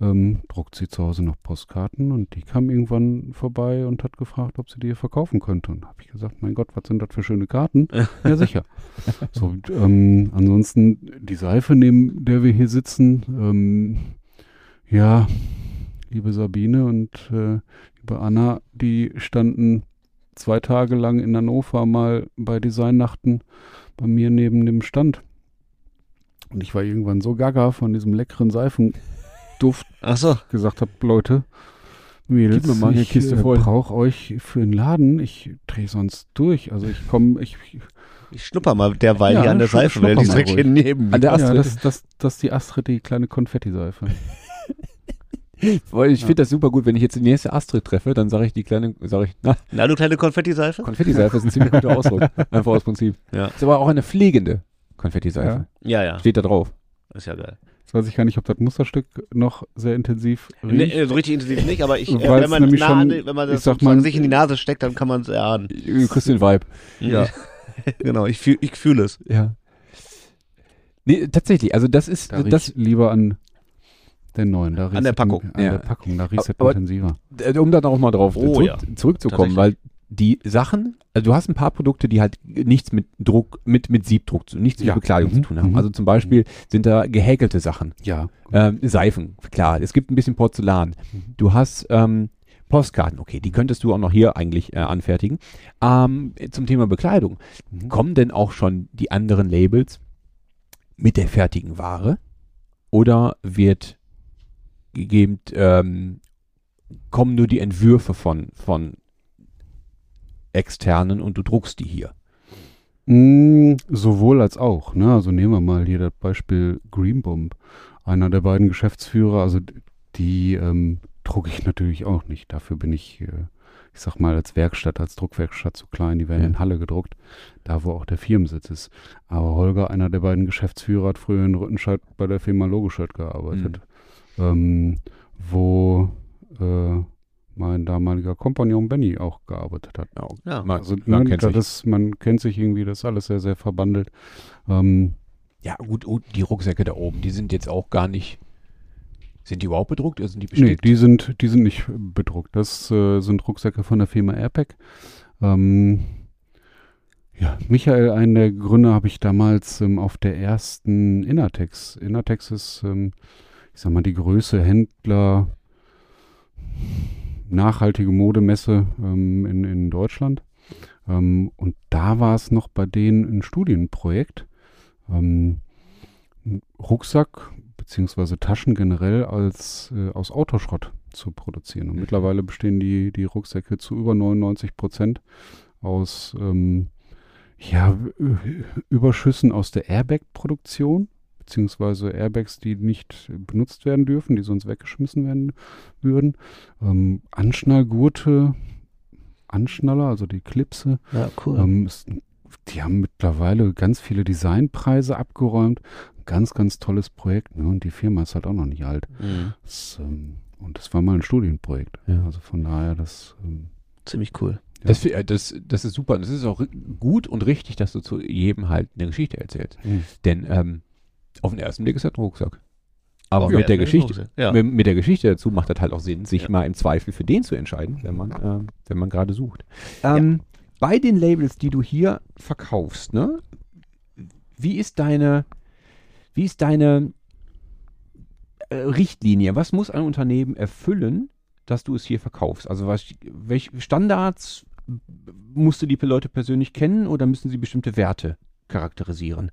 ähm, druckt sie zu Hause noch Postkarten und die kam irgendwann vorbei und hat gefragt, ob sie die hier verkaufen könnte. Und habe ich gesagt, mein Gott, was sind das für schöne Karten? ja, sicher. So, und, ähm, ansonsten die Seife, neben der wir hier sitzen, ähm, ja, liebe Sabine und äh, liebe Anna, die standen zwei Tage lang in Hannover mal bei Designnachten bei mir neben dem Stand. Und ich war irgendwann so gaga von diesem leckeren Seifenduft, Ach so. gesagt habe, Leute, Mädels, Gib mir mal eine ich Kiste äh, voll. brauche euch für den Laden. Ich drehe sonst durch. Also ich komme, ich, Ich schnupper mal derweil Ja, hier an der schnu- Seife, weil die ist direkt hier neben An der mir. ja, Astrid. das, das, das ist die Astrid, die kleine Konfettiseife. Weil ich Ja. finde das super gut, wenn ich jetzt die nächste Astrid treffe, dann sage ich die kleine, sage ich, na, Na, du kleine Konfettiseife? Konfettiseife ist ein ziemlich guter Ausdruck. Einfach aus Prinzip. Ja. Ist aber auch eine pflegende Konfettiseife. Ja, ja. Steht da drauf. Ist ja geil. Jetzt weiß ich gar nicht, ob das Musterstück noch sehr intensiv riecht. Nee, äh, so richtig intensiv nicht, aber ich, äh, wenn man nah schon- an, wenn man ich das mal- sich in die Nase steckt, dann kann man es erahnen. Du kriegst den Vibe. Ja. genau, ich fühle ich fühl es. Ja. Nee, tatsächlich, also das ist, Da das, lieber an der neuen. Da An der Packung. An Ja. der Packung, da riecht es Aber- intensiver. um da noch mal drauf Oh, zurück, ja. zurückzukommen, weil die Sachen, also du hast ein paar Produkte, die halt nichts mit Druck, mit, mit Siebdruck, zu- nichts Ja. mit Bekleidung Mhm. zu tun haben. Mhm. Also zum Beispiel sind da gehäkelte Sachen. Ja. Ähm, Seifen, klar. Es gibt ein bisschen Porzellan. Du hast ähm, Postkarten, okay, die könntest du auch noch hier eigentlich äh, anfertigen. Ähm, zum Thema Bekleidung. Mhm. Kommen denn auch schon die anderen Labels mit der fertigen Ware? Oder wird gegeben, ähm, kommen nur die Entwürfe von, von externen und du druckst die hier? Mm, sowohl als auch. Ne? Also nehmen wir mal hier das Beispiel Greenbomb. Einer der beiden Geschäftsführer, also die ähm, drucke ich natürlich auch nicht. Dafür bin ich, äh, ich sag mal, als Werkstatt, als Druckwerkstatt zu klein. Die werden Ja. in Halle gedruckt, da wo auch der Firmensitz ist. Aber Holger, einer der beiden Geschäftsführer, hat früher in Rüttenscheid bei der Firma Logoscheid gearbeitet. Ähm, wo äh, mein damaliger Kompagnon Benny auch gearbeitet hat. Ja. man, Also man kennt sich. das, man kennt sich irgendwie, das ist alles sehr, sehr verbandelt. Ähm, Ja, gut, und die Rucksäcke da oben, die sind jetzt auch gar nicht. Sind die überhaupt bedruckt oder sind die nee, bestickt? die sind, die sind nicht bedruckt. Das äh, sind Rucksäcke von der Firma Airpack. Ähm, ja, Michael, einen der Gründer, habe ich damals ähm, auf der ersten Innertex. Innertex ist, ähm, ich sag mal, die größte Händler nachhaltige Modemesse ähm, in, in Deutschland. Ähm, und da war es noch bei denen ein Studienprojekt. Ähm, Rucksack beziehungsweise Taschen generell als äh, aus Autoschrott zu produzieren. Und mittlerweile bestehen die, die Rucksäcke zu über 99 Prozent aus ähm, ja, Überschüssen aus der Airbag-Produktion, beziehungsweise Airbags, die nicht benutzt werden dürfen, die sonst weggeschmissen werden würden. Ähm, Anschnallgurte, Anschnaller, also die Klipse, Ja, cool. ähm, ist, die haben mittlerweile ganz viele Designpreise abgeräumt. Ganz, ganz tolles Projekt. Ne? Und die Firma ist halt auch noch nicht alt. Mhm. Das, ähm, und das war mal ein Studienprojekt. Ja. Also von daher, das ähm, Ziemlich cool. Das, fi- äh, das, das ist super. Und es ist auch gut und richtig, dass du zu jedem halt eine Geschichte erzählst. Mhm. Denn ähm, auf den ersten Blick ist das ein Rucksack. Aber Ja, mit der Geschichte, Ja. mit, mit der Geschichte dazu macht das halt auch Sinn, sich Ja. mal im Zweifel für den zu entscheiden, wenn man, wenn man gerade sucht. Ähm, Bei den Labels, die du hier verkaufst, ne, wie ist deine, wie ist deine äh, Richtlinie? Was muss ein Unternehmen erfüllen, dass du es hier verkaufst? Also was, welche Standards musst du die Leute persönlich kennen oder müssen sie bestimmte Werte charakterisieren?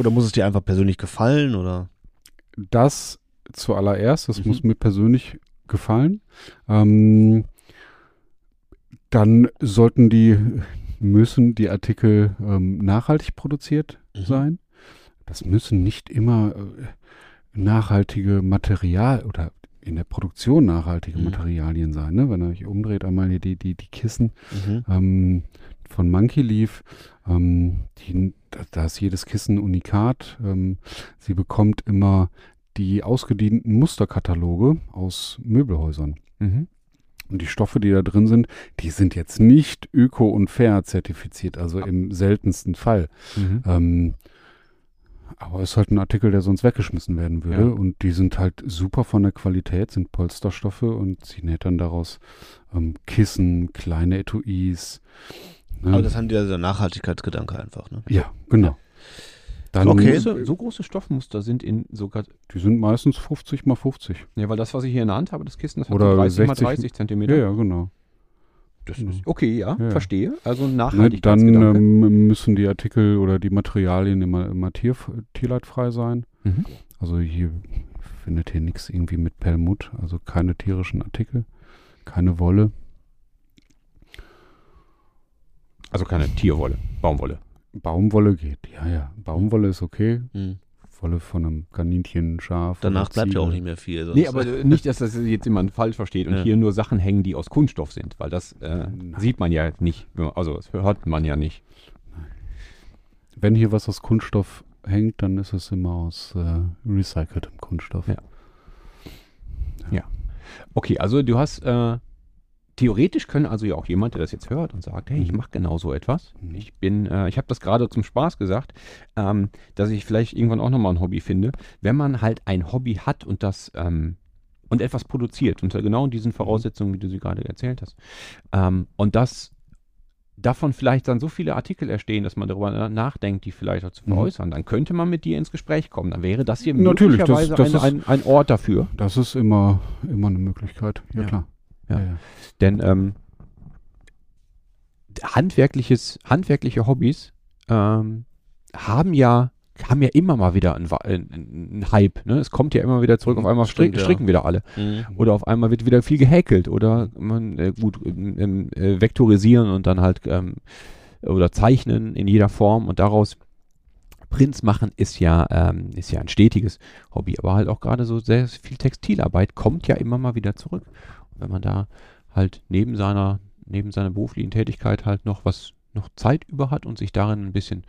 Oder muss es dir einfach persönlich gefallen? Oder? Das zuallererst, das Mhm. muss mir persönlich gefallen. Ähm, dann sollten die, müssen die Artikel ähm, nachhaltig produziert Mhm. sein. Das müssen nicht immer äh, nachhaltige Material oder in der Produktion nachhaltige Mhm. Materialien sein. Ne? Wenn ihr euch umdreht, einmal hier die, die, die Kissen Mhm. ähm, von Monkey Leaf. Ähm, die, da, ist jedes Kissen unikat. Ähm, sie bekommt immer die ausgedienten Musterkataloge aus Möbelhäusern. Mhm. Und die Stoffe, die da drin sind, die sind jetzt nicht öko und fair zertifiziert, also im seltensten Fall. Mhm. Ähm, Aber es ist halt ein Artikel, der sonst weggeschmissen werden würde. Ja. Und die sind halt super von der Qualität, sind Polsterstoffe und sie näht dann daraus ähm, Kissen, kleine Etuis. Ne? Aber das haben die ja der Nachhaltigkeitsgedanke einfach, ne? ja, genau. Dann, Okay. Große, so große Stoffmuster sind in sogar, Die sind meistens 50 mal 50. ja, weil das, was ich hier in der Hand habe, das Kissen, das hat Oder so 30 mal 60 30 Zentimeter. Ja, ja, genau. Das ist, okay, ja, Ja. verstehe. Also Ne, dann ähm, müssen die Artikel oder die Materialien immer, immer tier, tierleidfrei sein. Mhm. Also hier findet hier nichts irgendwie mit Perlmutt, also keine tierischen Artikel, keine Wolle. Also keine Tierwolle, Baumwolle. Baumwolle geht, ja, ja. Baumwolle ist okay. Mhm. Wolle von einem Kaninchen, Schaf. Danach bleibt ja auch nicht mehr viel. Sonst. Nee, aber äh, nicht, dass das jetzt jemand falsch versteht und Ja. hier nur Sachen hängen, die aus Kunststoff sind, weil das äh, sieht man ja nicht. Also das hört man ja nicht. Wenn hier was aus Kunststoff hängt, dann ist es immer aus äh, recyceltem Kunststoff. Ja. Okay, also du hast äh, theoretisch können also ja auch jemand, der das jetzt hört und sagt, hey, ich Mhm. mache genau so etwas. Mhm. Ich bin, äh, ich habe das gerade zum Spaß gesagt, ähm, dass ich vielleicht irgendwann auch nochmal ein Hobby finde. Wenn man halt ein Hobby hat und das ähm, und etwas produziert unter genau diesen Voraussetzungen, wie du sie gerade erzählt hast, ähm, und das davon vielleicht dann so viele Artikel entstehen, dass man darüber na- nachdenkt, die vielleicht auch zu Mhm. veräußern, dann könnte man mit dir ins Gespräch kommen. Dann wäre das hier Natürlich, das- möglicherweise das ein, ist- ein, ein Ort dafür. Das ist immer, immer eine Möglichkeit. Ja, Ja. klar. Ja. Denn ähm, handwerkliches, handwerkliche Hobbys ähm, haben ja haben ja immer mal wieder einen, einen, Hype. Ne? Es kommt ja immer wieder zurück. Auf einmal Stimmt, strick, ja. stricken wieder alle. Mhm. Oder auf einmal wird wieder viel gehäkelt. Oder man äh, gut ähm, äh, vektorisieren und dann halt ähm, oder zeichnen in jeder Form und daraus Prints machen ist ja, ähm, ist ja ein stetiges Hobby, aber halt auch gerade so sehr viel Textilarbeit kommt ja immer mal wieder zurück. Wenn man da halt neben seiner, neben seiner beruflichen Tätigkeit halt noch was, noch Zeit über hat und sich darin ein bisschen,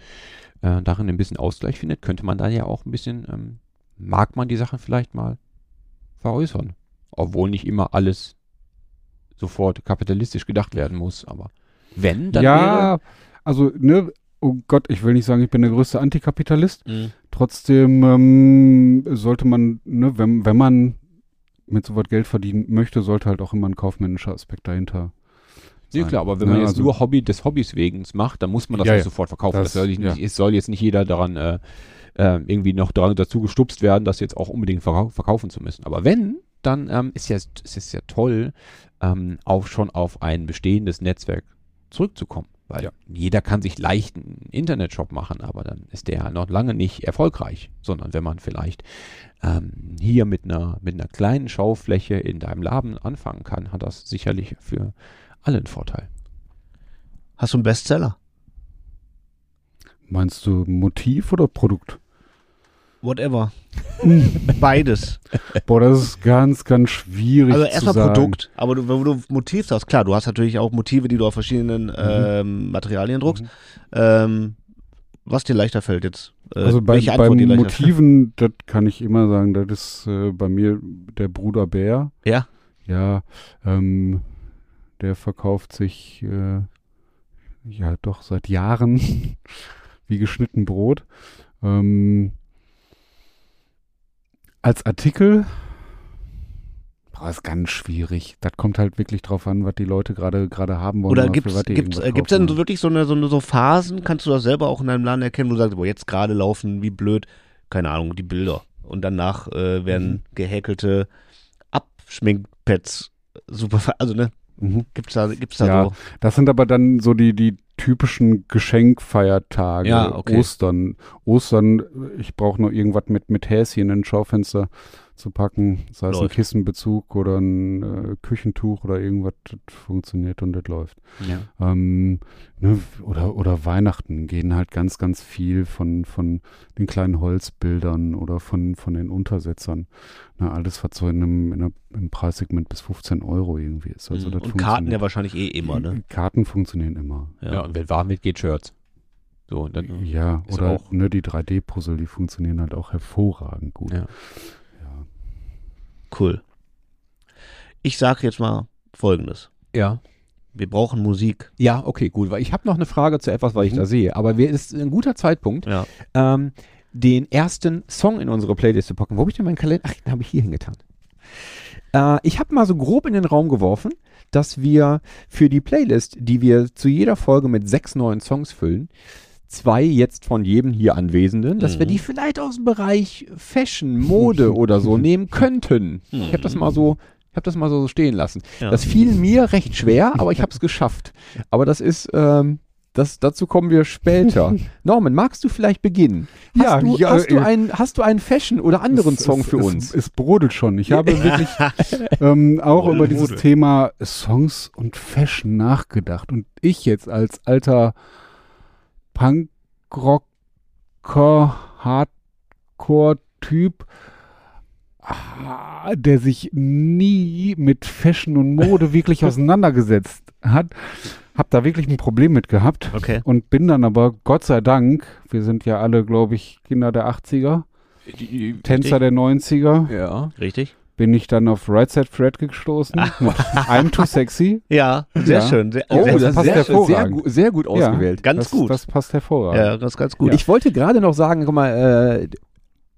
äh, darin ein bisschen Ausgleich findet, könnte man da ja auch ein bisschen, ähm, mag man die Sachen vielleicht mal veräußern. Obwohl nicht immer alles sofort kapitalistisch gedacht werden muss, aber wenn, dann wäre, ja, also, ne, oh Gott, ich will nicht sagen, ich bin der größte Antikapitalist. Mhm. Trotzdem ähm, sollte man, ne, wenn, wenn man mit so was Geld verdienen möchte, sollte halt auch immer ein kaufmännischer Aspekt dahinter Ja sein. klar, aber wenn Ne, man jetzt also- nur Hobby des Hobbys wegen macht, dann muss man das Ja, nicht ja. sofort verkaufen. Das, Das- soll, nicht, ja. es soll jetzt nicht jeder daran äh, äh, irgendwie noch daran dazu gestupst werden, das jetzt auch unbedingt verkau verkaufen zu müssen. Aber wenn, dann ähm, ist ja es ist ja toll, ähm, auch schon auf ein bestehendes Netzwerk zurückzukommen. Weil Ja. jeder kann sich leicht einen Internetshop machen, aber dann ist der noch lange nicht erfolgreich, sondern wenn man vielleicht ähm, hier mit einer, mit einer kleinen Schaufläche in deinem Laden anfangen kann, hat das sicherlich für alle einen Vorteil. Hast du einen Bestseller? Meinst du Motiv oder Produkt? Whatever. Beides. Boah, das ist ganz, ganz schwierig Also erstmal. Produkt, aber du, wenn du Motiv hast, klar, du hast natürlich auch Motive, die du auf verschiedenen Mhm. ähm, Materialien druckst. Ähm, was dir leichter fällt jetzt? Äh, Also bei, bei fällt? Motiven, das kann ich immer sagen, das ist äh, bei mir der Bruder Bär. Ja. Ja, ähm, der verkauft sich äh, ja doch seit Jahren wie geschnitten Brot. Ähm, als Artikel boah, ist ganz schwierig. Das kommt halt wirklich drauf an, was die Leute gerade gerade haben wollen. Oder gibt's, irgendwas äh, gibt's denn so wirklich so eine, so eine so Phasen? Kannst du das selber auch in deinem Laden erkennen, wo du sagst, boah, jetzt gerade laufen wie blöd, keine Ahnung, die Bilder. Und danach äh, werden Mhm. gehäkelte Abschminkpads super, also ne. Mhm. gibt's da, gibt's da Ja, so? Das sind aber dann so die, die typischen Geschenkfeiertage. Ja, okay. Ostern. Ostern, ich brauche noch irgendwas mit, mit Häschen in ein Schaufenster zu packen. Sei es ein Läuft. Kissenbezug oder ein äh, Küchentuch oder irgendwas, das funktioniert und das läuft. Ja. Ähm, ne, oder, oder Weihnachten gehen halt ganz, ganz viel von, von den kleinen Holzbildern oder von, von den Untersetzern. Ne, alles, was so in einem, in einem, im Preissegment bis 15 Euro irgendwie ist. Also Mhm. das Und Karten ja wahrscheinlich eh immer, ne? Karten funktionieren immer. Ja. und wenn warm wird, geht Shirts. So, und dann, Ja, oder auch- ne, die 3D-Puzzle, die funktionieren halt auch hervorragend gut. Ja. Cool. Ich sage jetzt mal Folgendes. ja. Wir brauchen Musik. Ja, okay, gut. Weil ich habe noch eine Frage zu etwas, was ich Mhm. da sehe. Aber wer ist ein guter Zeitpunkt. Ja. Ähm, den ersten Song in unsere Playlist zu packen. Wo habe ich denn meinen Kalender? Ach, den habe ich hier hingetan. Äh, ich habe mal so grob in den Raum geworfen, dass wir für die Playlist, die wir zu jeder Folge mit sechs neuen Songs füllen, zwei jetzt von jedem hier Anwesenden, dass wir die vielleicht aus dem Bereich Fashion, Mode oder so nehmen könnten. Ich habe das mal so, ich habe das mal so stehen lassen. Ja. Das fiel mir recht schwer, aber ich habe es geschafft. Aber das ist, ähm, das, dazu kommen wir später. Norman, magst du vielleicht beginnen? Hast, Ja, du, ja, hast, du äh, einen, hast du einen Fashion oder anderen Es- Song es, für es, uns? Es brodelt schon. Ich habe wirklich ähm, auch Brodel, über dieses brodel. Thema Songs und Fashion nachgedacht. Und ich jetzt als alter Punkrocker, Hardcore-Typ, ah, der sich nie mit Fashion und Mode wirklich auseinandergesetzt hat, habe da wirklich ein Problem mit gehabt. Okay. Und bin dann aber, Gott sei Dank, wir sind ja alle, glaube ich, Kinder der 80er, Tänzer der 90er, Ja. Richtig? Bin ich dann auf Right Side Fred gestoßen mit I'm Too Sexy. Ja, sehr Ja. schön. Sehr, Oh, sehr, das passt sehr, sehr, hervorragend. gu- sehr gut ausgewählt. ganz das, gut. Das passt hervorragend. ja, das ist ganz gut. Ich wollte gerade noch sagen, guck mal, äh,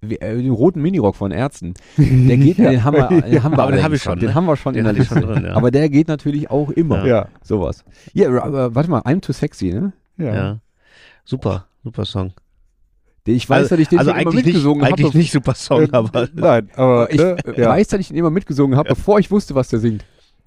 wir- äh, den roten Minirock von Ärzten, der geht, den haben wir, den haben wir, Aber den allerdings hab ich schon, Den ne? haben wir schon Den in der hatte ich Liste. schon drin, ja. Aber der geht natürlich auch immer. Ja. Sowas. Ja, aber warte mal, I'm too sexy, ne? Ja. ja. Super, super Song. Ich weiß, dass ich den also schon immer mitgesungen habe. eigentlich nicht super Song, aber Nein, aber Ich äh, äh, weiß, dass ich den immer mitgesungen habe, bevor ich wusste, was der singt.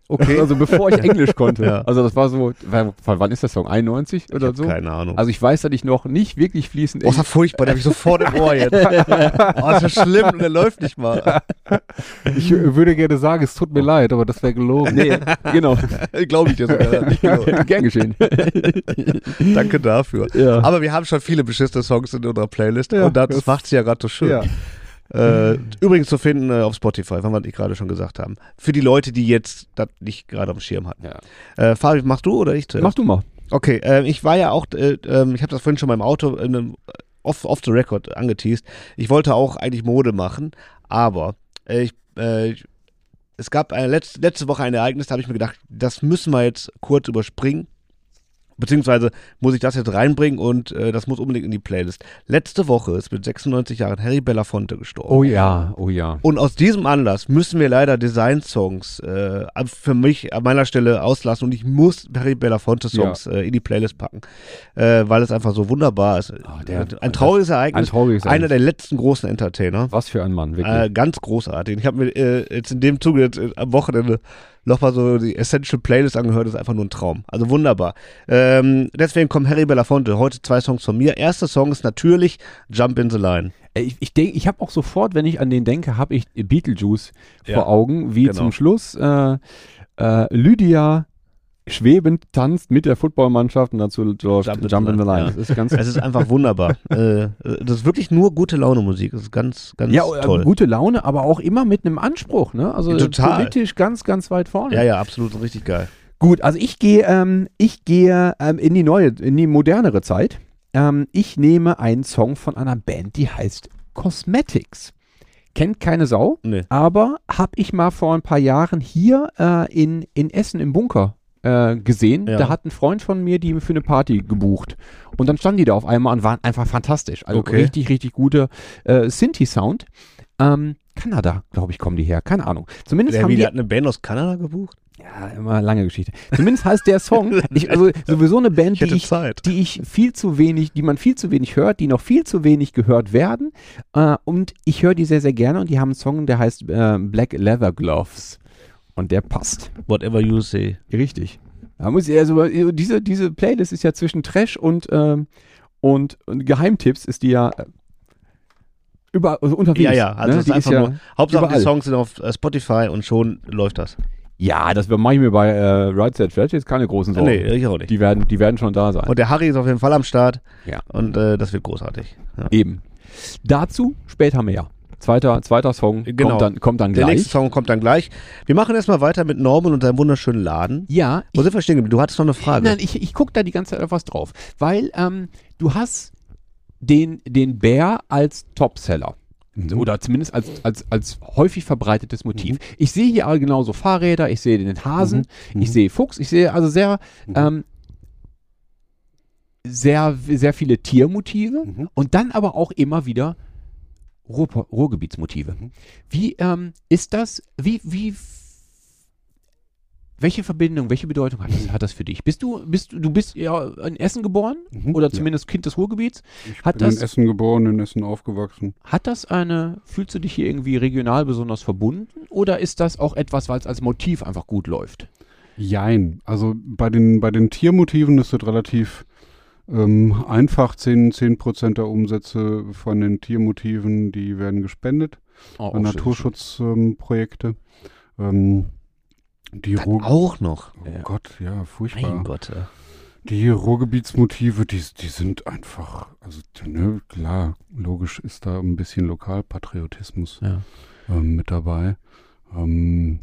Okay. Also bevor ich Englisch konnte. Ja. Also das war so, wann wann ist der Song? 91 oder so? keine Ahnung. Also ich weiß, dass ich noch nicht wirklich fließend Oh, ist das furchtbar, der habe ich sofort im Ohr jetzt. Oh, ist das schlimm und der läuft nicht mal. Ich würde gerne sagen, es tut mir leid, aber das wäre gelogen. Nee, genau. Glaube ich dir sogar. Nicht genau. Gern geschehen. Danke dafür. Ja. Aber wir haben schon viele beschissene Songs in unserer Playlist Ja, und das, das- macht sie ja gerade so schön. Ja. Äh, übrigens zu finden äh, auf Spotify, wenn wir die gerade schon gesagt haben. Für die Leute, die jetzt das nicht gerade am Schirm hatten. Ja. Äh, Fabi, machst du oder ich zuerst? Mach du mal. Okay, äh, ich war ja auch, äh, ähm, ich habe das vorhin schon mal im Auto in einem, off, off the record angeteased. Ich wollte auch eigentlich Mode machen, aber äh, ich, äh, ich- es gab eine letzte, letzte Woche ein Ereignis, da habe ich mir gedacht, das müssen wir jetzt kurz überspringen. Beziehungsweise muss ich das jetzt reinbringen und äh, das muss unbedingt in die Playlist. Letzte Woche ist mit 96 Jahren Harry Belafonte gestorben. Oh ja, oh ja. Und aus diesem Anlass müssen wir leider Design-Songs äh, für mich an meiner Stelle auslassen und ich muss Harry Belafonte-Songs äh, in die Playlist packen, äh, weil es einfach so ein Ah, der- ein trauriges Ereignis. Ein trauriges Einer Ereignis. der letzten großen Entertainer. Was für ein Mann, wirklich. Äh, ganz großartig. Ich habe mir äh, jetzt in dem Zuge jetzt, am Wochenende nochmal so die Essential Playlist angehört. Ist einfach nur ein Traum. Also wunderbar. Ähm, deswegen kommt Harry Belafonte. Heute zwei Songs von mir. Erster Song ist natürlich Jump in the Line. Ich, ich denke, ich habe auch sofort, wenn ich an den denke, habe ich Beetlejuice Ja, vor Augen, wie genau. zum Schluss äh, äh, Lydia schwebend tanzt mit der Footballmannschaft und dazu George Jump Jump, in the Line. Line, Das ist ganz Es ist einfach wunderbar. äh, das ist wirklich nur gute Laune Musik. Das ist ganz, ganz ja, äh, toll. gute Laune, aber auch immer mit einem Anspruch, ne? Also äh, Total. politisch ganz, ganz weit vorne. Ja, ja, absolut richtig geil. Gut, also ich gehe, ähm, ich gehe ähm, in die neue, in die modernere Zeit. Ähm, ich nehme einen Song von einer Band, die heißt Cosmetics. Kennt keine Sau, Nee. aber habe ich mal vor ein paar Jahren hier äh, in, in Essen im Bunker äh, gesehen. Ja. Da hat ein Freund von mir die für eine Party gebucht. Und dann standen die da auf einmal und waren einfach fantastisch. Also Okay. richtig, richtig gute äh, Sinti-Sound. Ähm, Kanada, glaube ich, kommen die her. Keine Ahnung. Zumindest Der, haben die der hat eine Band aus Kanada gebucht? ja, immer lange Geschichte. Zumindest heißt der Song, ich, also sowieso eine Band, Ich die ich, die ich viel zu wenig, die man viel zu wenig hört, die noch viel zu wenig gehört werden. Äh, und ich höre die sehr, sehr gerne und die haben einen Song, der heißt äh, Black Leather Gloves. Und der passt. Whatever you say. Richtig. Da muss ich, also diese, diese Playlist ist ja zwischen Trash und, ähm, und, und Geheimtipps ist die ja äh, über, also unterwegs. Ja, ja, also ne? ist Die einfach ja nur, Hauptsache die überall. Songs sind auf äh, Spotify und schon läuft das. Ja, das mache ich mir bei äh, Right Set Trash jetzt keine großen Sorgen. Nee, ich auch nicht. Die werden, die werden schon da sein. Und der Harry ist auf jeden Fall am Start Ja. und äh, das wird großartig. Ja. Eben. Dazu später mehr. Zweiter, zweiter Song Genau. kommt, dann, kommt dann Der gleich. nächste Song kommt dann gleich. Wir machen erstmal weiter mit Norman und seinem wunderschönen Laden. ja, Wo ich, sind wir stehen geblieben? Du hattest noch eine Frage. nein, ich, ich gucke da die ganze Zeit auf was drauf. Weil ähm, du hast den, den Bär als Topseller. Mhm. Oder zumindest als, als, als häufig verbreitetes Motiv. Ich sehe hier genauso Fahrräder, ich sehe den Hasen, Mhm. ich sehe Fuchs, ich sehe also sehr ähm, sehr, sehr viele Tiermotive Mhm. und dann aber auch immer wieder Ruhr, Ruhrgebietsmotive. Wie ähm, ist das, wie, wie, welche Verbindung, welche Bedeutung hat das, hat das für dich? Bist du, bist du, du bist ja in Essen geboren Mhm. oder Ja. zumindest Kind des Ruhrgebiets? Ich Hat bin das- in Essen geboren, in Essen aufgewachsen. Hat das eine, fühlst du dich hier irgendwie regional besonders verbunden oder ist das auch etwas, weil es als Motiv einfach gut läuft? Jein. Also bei den, bei den Tiermotiven ist es relativ ähm, einfach. 10, 10 Prozent der Umsätze von den Tiermotiven, die werden gespendet Oh, an Naturschutzprojekte. Ähm, die auch noch. oh Ja. Gott, ja, furchtbar. Mein Gott. äh. Die Ruhrgebietsmotive, die, die sind einfach, also ne, klar, logisch ist da ein bisschen Lokalpatriotismus Ja. ähm, mit dabei. Ähm,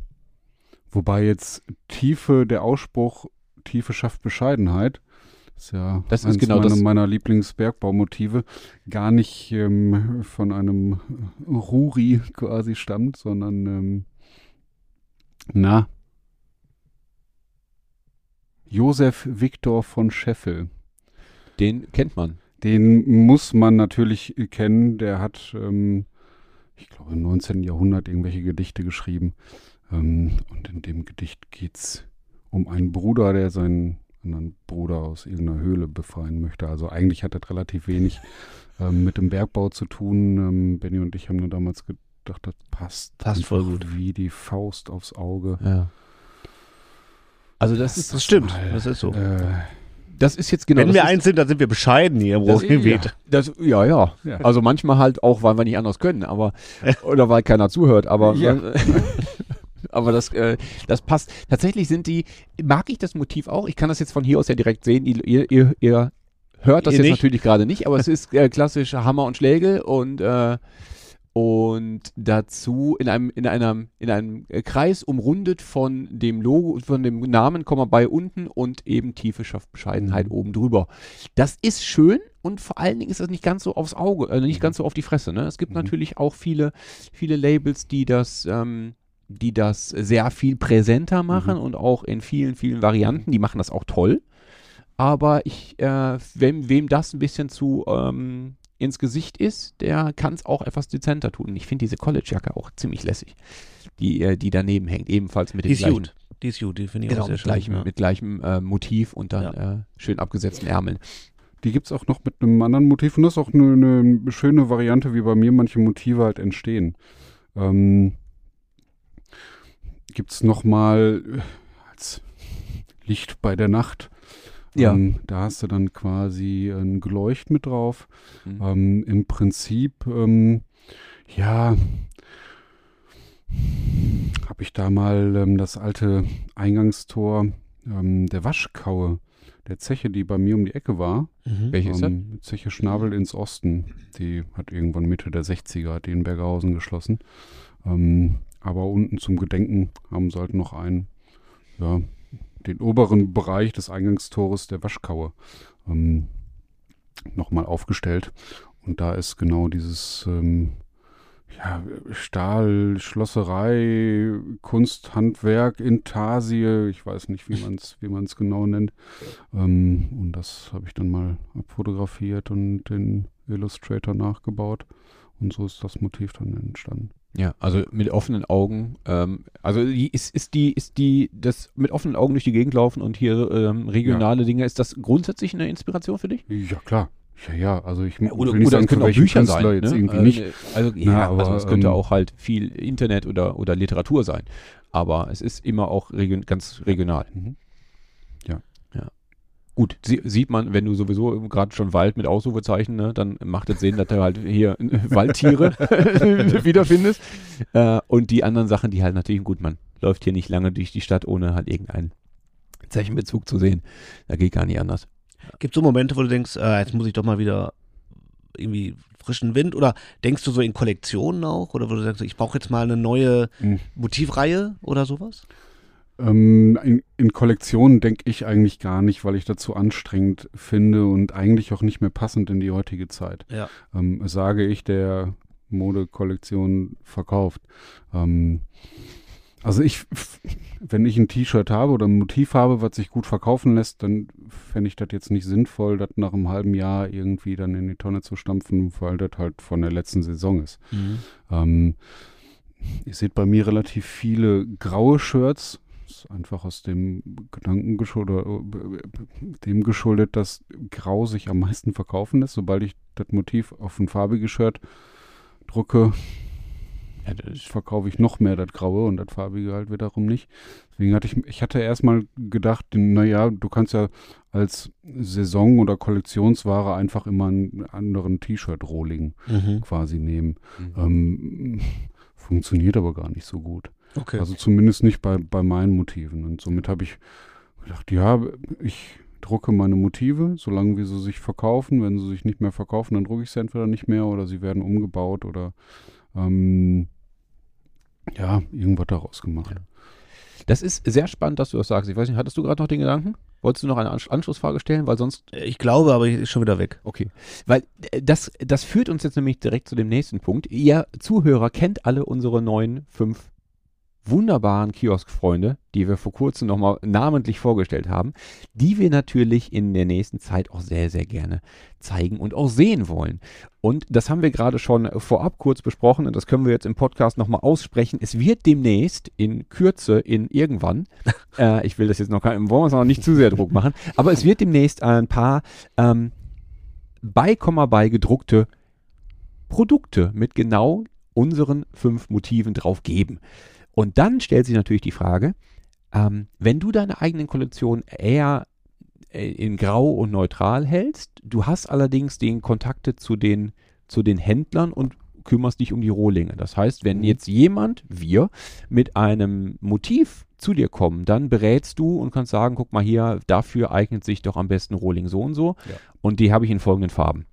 wobei jetzt Tiefe, der Ausspruch, Tiefe schafft Bescheidenheit, ist ja Das ist genau meiner, das- meiner Lieblingsbergbaumotive, gar nicht ähm, von einem Ruri quasi stammt, sondern ähm, na, Josef Viktor von Scheffel. Den kennt man. Den muss man natürlich kennen. Der hat, ähm, ich glaube, im 19. Jahrhundert irgendwelche Gedichte geschrieben. Ähm, und in dem Gedicht geht es um einen Bruder, der seinen anderen Bruder aus irgendeiner Höhle befreien möchte. Also eigentlich hat das relativ wenig ähm, mit dem Bergbau zu tun. Ähm, Benny und ich haben nur damals gedacht, das passt, Passt voll gut. wie die Faust aufs Auge. Ja. Also das ist, Das stimmt. mal, Das ist so. Äh, das ist jetzt genau. Wenn das wir eins sind, dann sind wir bescheiden hier im das, Ruhrgebiet. das, ja, ja. Ja. Also manchmal halt auch, weil wir nicht anders können, aber oder weil keiner zuhört, aber Ja. aber das, äh, das passt. Tatsächlich sind die, mag ich das Motiv auch. Ich kann das jetzt von hier aus ja direkt sehen. Ihr, ihr, ihr, hört das Ihr jetzt nicht? natürlich gerade nicht, aber es ist äh, klassisch Hammer und Schlägel und äh, und dazu in einem in einem in einem Kreis umrundet von dem Logo von dem Namen Komma bei unten und eben tiefe schafft Bescheidenheit Mhm. oben drüber. Das ist schön und vor allen Dingen ist das nicht ganz so aufs Auge, äh, nicht ganz so auf die Fresse. Ne? Es gibt Mhm. natürlich auch viele viele Labels, die das ähm, die das sehr viel präsenter machen und auch in vielen vielen Varianten. Die machen das auch toll. Aber ich, äh, wem, wem das ein bisschen zu ähm, ins Gesicht ist, der kann es auch etwas dezenter tun. Und ich finde diese College-Jacke auch ziemlich lässig, die, äh, die daneben hängt, ebenfalls mit Die dem ist gleichen, gut. Die ist gut, die finde ich genau, auch sehr mit schön. gleichem, ja. mit gleichem äh, Motiv und dann Ja. äh, schön abgesetzten Ärmeln. Die gibt es auch noch mit einem anderen Motiv und das ist auch eine, eine schöne Variante, wie bei mir manche Motive halt entstehen. Ähm, gibt es nochmal als Licht bei der Nacht. Ja. Ähm, da hast du dann quasi ein Geleucht mit drauf. Mhm. Ähm, Im Prinzip, ähm, ja, habe ich da mal ähm, das alte Eingangstor ähm, der Waschkaue, der Zeche, die bei mir um die Ecke war. Mhm. Welche ist das? Ähm, Zeche Schnabel ins Osten. Die hat irgendwann Mitte der 60er, hat die in Bergerhausen geschlossen. Ähm, aber unten zum Gedenken haben sie halt noch einen, ja, den oberen Bereich des Eingangstores der Waschkaue ähm, nochmal aufgestellt. Und da ist genau dieses ähm, ja, Stahl, Schlosserei, Kunst, Handwerk, Intarsie, ich weiß nicht, wie man es wie man's genau nennt. Ähm, und das habe ich dann mal abfotografiert und den Illustrator nachgebaut. Und so ist das Motiv dann entstanden. Ja, also mit offenen Augen. Ähm, also die, ist, ist die, ist die, das mit offenen Augen durch die Gegend laufen und hier ähm, regionale Dinge, ist das grundsätzlich eine Inspiration für dich? Ja, klar. Ja, ja, also ich oder will nicht oder sagen, es können auch Bücher Künstler sein. jetzt ne? irgendwie Äh, nicht. Also, ja, Na, aber, also es könnte ähm, auch halt viel Internet oder, oder Literatur sein. Aber es ist immer auch region, ganz regional. Mhm. Gut, sie, sieht man, wenn du sowieso gerade schon Wald mit Ausrufezeichen, ne, dann macht es Sinn, dass du halt hier äh, Waldtiere wiederfindest. Äh, und die anderen Sachen, die halt natürlich, gut, man läuft hier nicht lange durch die Stadt, ohne halt irgendeinen Zeichenbezug zu sehen. Da geht gar nicht anders. Gibt es so Momente, wo du denkst, äh, jetzt muss ich doch mal wieder irgendwie frischen Wind? Oder denkst du so in Kollektionen auch? Oder wo du sagst, ich brauche jetzt mal eine neue Mhm. Motivreihe oder sowas? Ähm, in, in Kollektionen denke ich eigentlich gar nicht, weil ich das zu anstrengend finde und eigentlich auch nicht mehr passend in die heutige Zeit. Ja. Ähm, sage ich, der Modekollektion verkauft. Ähm, Also ich, wenn ich ein T-Shirt habe oder ein Motiv habe, was sich gut verkaufen lässt, dann fände ich das jetzt nicht sinnvoll, das nach einem halben Jahr irgendwie dann in die Tonne zu stampfen, weil das halt von der letzten Saison ist. Ähm, ihr seht bei mir relativ viele graue Shirts. Ist einfach aus dem Gedanken geschuldet, äh, dem geschuldet, dass Grau sich am meisten verkaufen lässt. Sobald ich das Motiv auf ein farbiges Shirt drucke, Ja, verkaufe ich noch mehr das Graue und das Farbige halt wiederum nicht. Deswegen hatte ich, ich hatte erstmal gedacht, naja, du kannst ja als Saison- oder Kollektionsware einfach immer einen anderen T-Shirt-Rohling Mhm. quasi nehmen. Mhm. Ähm, funktioniert aber gar nicht so gut. Okay. Also zumindest nicht bei, bei meinen Motiven. Und somit habe ich gedacht, ja, ich drucke meine Motive, solange wie sie sich verkaufen. Wenn sie sich nicht mehr verkaufen, dann drucke ich sie entweder nicht mehr oder sie werden umgebaut oder ähm, ja, irgendwas daraus gemacht. Das ist sehr spannend, dass du das sagst. Ich weiß nicht, hattest du gerade noch den Gedanken? Wolltest du noch eine Ansch Anschlussfrage stellen? Weil sonst ich glaube, aber ich ist schon wieder weg. Okay, weil äh, das, das führt uns jetzt nämlich direkt zu dem nächsten Punkt. Ihr Zuhörer kennt alle unsere neuen fünf wunderbaren Kiosk-Freunde, die wir vor kurzem nochmal namentlich vorgestellt haben, die wir natürlich in der nächsten Zeit auch sehr, sehr gerne zeigen und auch sehen wollen. Und das haben wir gerade schon vorab kurz besprochen und das können wir jetzt im Podcast nochmal aussprechen. Es wird demnächst in Kürze, in irgendwann, äh, ich will das jetzt noch, kein- wollen wir uns noch nicht zu sehr Druck machen, aber es wird demnächst ein paar ähm, bei Komma bei gedruckte Produkte mit genau unseren fünf Motiven drauf geben. Und dann stellt sich natürlich die Frage, ähm, wenn du deine eigenen Kollektionen eher äh, in Grau und Neutral hältst, du hast allerdings den Kontakte zu den, zu den Händlern und kümmerst dich um die Rohlinge. Das heißt, wenn jetzt jemand, wir, mit einem Motiv zu dir kommen, dann berätst du und kannst sagen, guck mal hier, dafür eignet sich doch am besten Rohling so und so. Ja. Und die habe ich in folgenden Farben.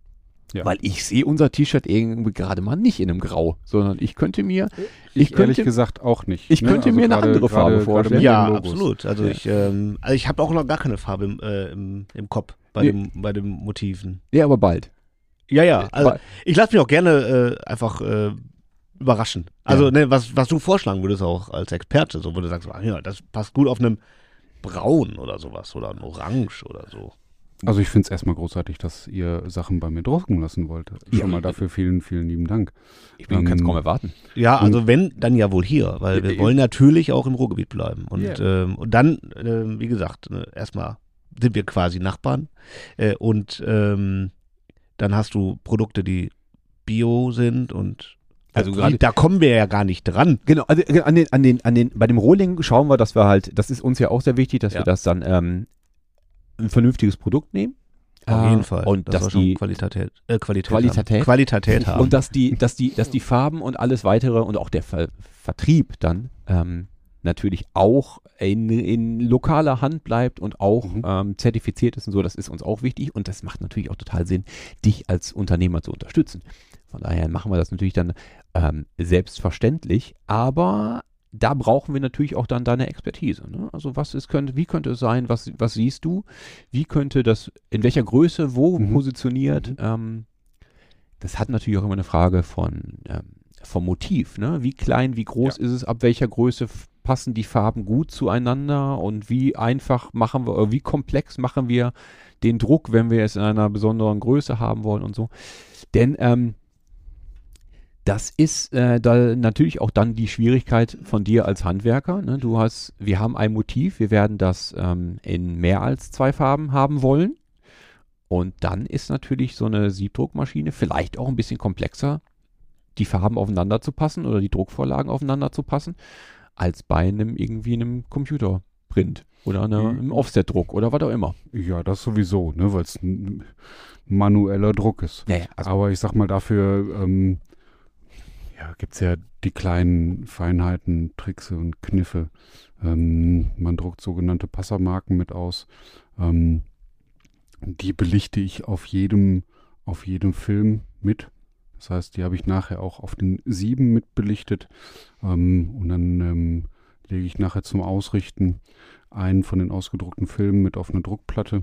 Ja. Weil ich sehe unser T-Shirt irgendwie gerade mal nicht in einem Grau, sondern ich könnte mir, Ich, ich ehrlich könnte, gesagt auch nicht. ich könnte mir eine gerade- andere Farbe vorstellen. Ja, absolut. Also Ja. ich, ähm, also ich habe auch noch gar keine Farbe im, äh, im, im Kopf bei, Nee. dem, bei den Motiven. ja, aber bald. Ja, ja. Also Weil- ich lasse mich auch gerne äh, einfach äh, überraschen. Also Ja. ne, was, was du vorschlagen würdest auch als Experte, so wo du sagst, ah, ja, das passt gut auf einem Braun oder sowas oder ein Orange oder so. Also ich finde es erstmal großartig, dass ihr Sachen bei mir drucken lassen wollt. Ja. Schon mal dafür vielen, vielen lieben Dank. Ich bin, kann es Ähm, kaum erwarten. Ja, also wenn, dann ja wohl hier, weil wir Äh, wollen natürlich auch im Ruhrgebiet bleiben. Und, Ja. ähm, und dann, ähm, wie gesagt, ne, erstmal sind wir quasi Nachbarn. Äh, und ähm, dann hast du Produkte, die bio sind und Also gerade- da kommen wir ja gar nicht dran. Genau, also äh, an den, an den, an den, bei dem Rohling schauen wir, dass wir halt, das ist uns ja auch sehr wichtig, dass Ja. wir das dann ähm, ein vernünftiges Produkt nehmen. Auf jeden Fall. Und das dass die Qualität, äh, Qualität, Qualität? haben. Qualität haben. und dass die, dass die, dass die Farben und alles weitere und auch der Ver Vertrieb dann ähm, natürlich auch in, in lokaler Hand bleibt und auch Mhm. ähm, zertifiziert ist und so, das ist uns auch wichtig und das macht natürlich auch total Sinn, dich als Unternehmer zu unterstützen. Von daher machen wir das natürlich dann ähm, selbstverständlich, aber da brauchen wir natürlich auch dann deine Expertise. Ne? Also was ist, könnte, wie könnte es sein, was, was siehst du, wie könnte das, in welcher Größe, wo Mhm. positioniert, ähm, das hat natürlich auch immer eine Frage von, ähm, vom Motiv. Ne? Wie klein, wie groß ist es, ab welcher Größe passen die Farben gut zueinander und wie einfach machen wir, oder wie komplex machen wir den Druck, wenn wir es in einer besonderen Größe haben wollen und so. Denn ähm, das ist äh, da natürlich auch dann die Schwierigkeit von dir als Handwerker. Ne? Du hast, wir haben ein Motiv, wir werden das ähm, in mehr als zwei Farben haben wollen. Und dann ist natürlich so eine Siebdruckmaschine vielleicht auch ein bisschen komplexer, die Farben aufeinander zu passen oder die Druckvorlagen aufeinander zu passen, als bei einem irgendwie einem Computerprint oder einer, Mhm. einem Offsetdruck oder was auch immer. Ja, das sowieso, ne, weil es ein manueller Druck ist. Ja, ja, also, Aber ich sag mal, dafür ähm, ja, gibt es ja die kleinen Feinheiten, Tricks und Kniffe. Ähm, man druckt sogenannte Passermarken mit aus. Ähm, die belichte ich auf jedem, auf jedem Film mit. Das heißt, die habe ich nachher auch auf den Sieben mit belichtet. Ähm, und dann ähm, lege ich nachher zum Ausrichten einen von den ausgedruckten Filmen mit auf eine Druckplatte.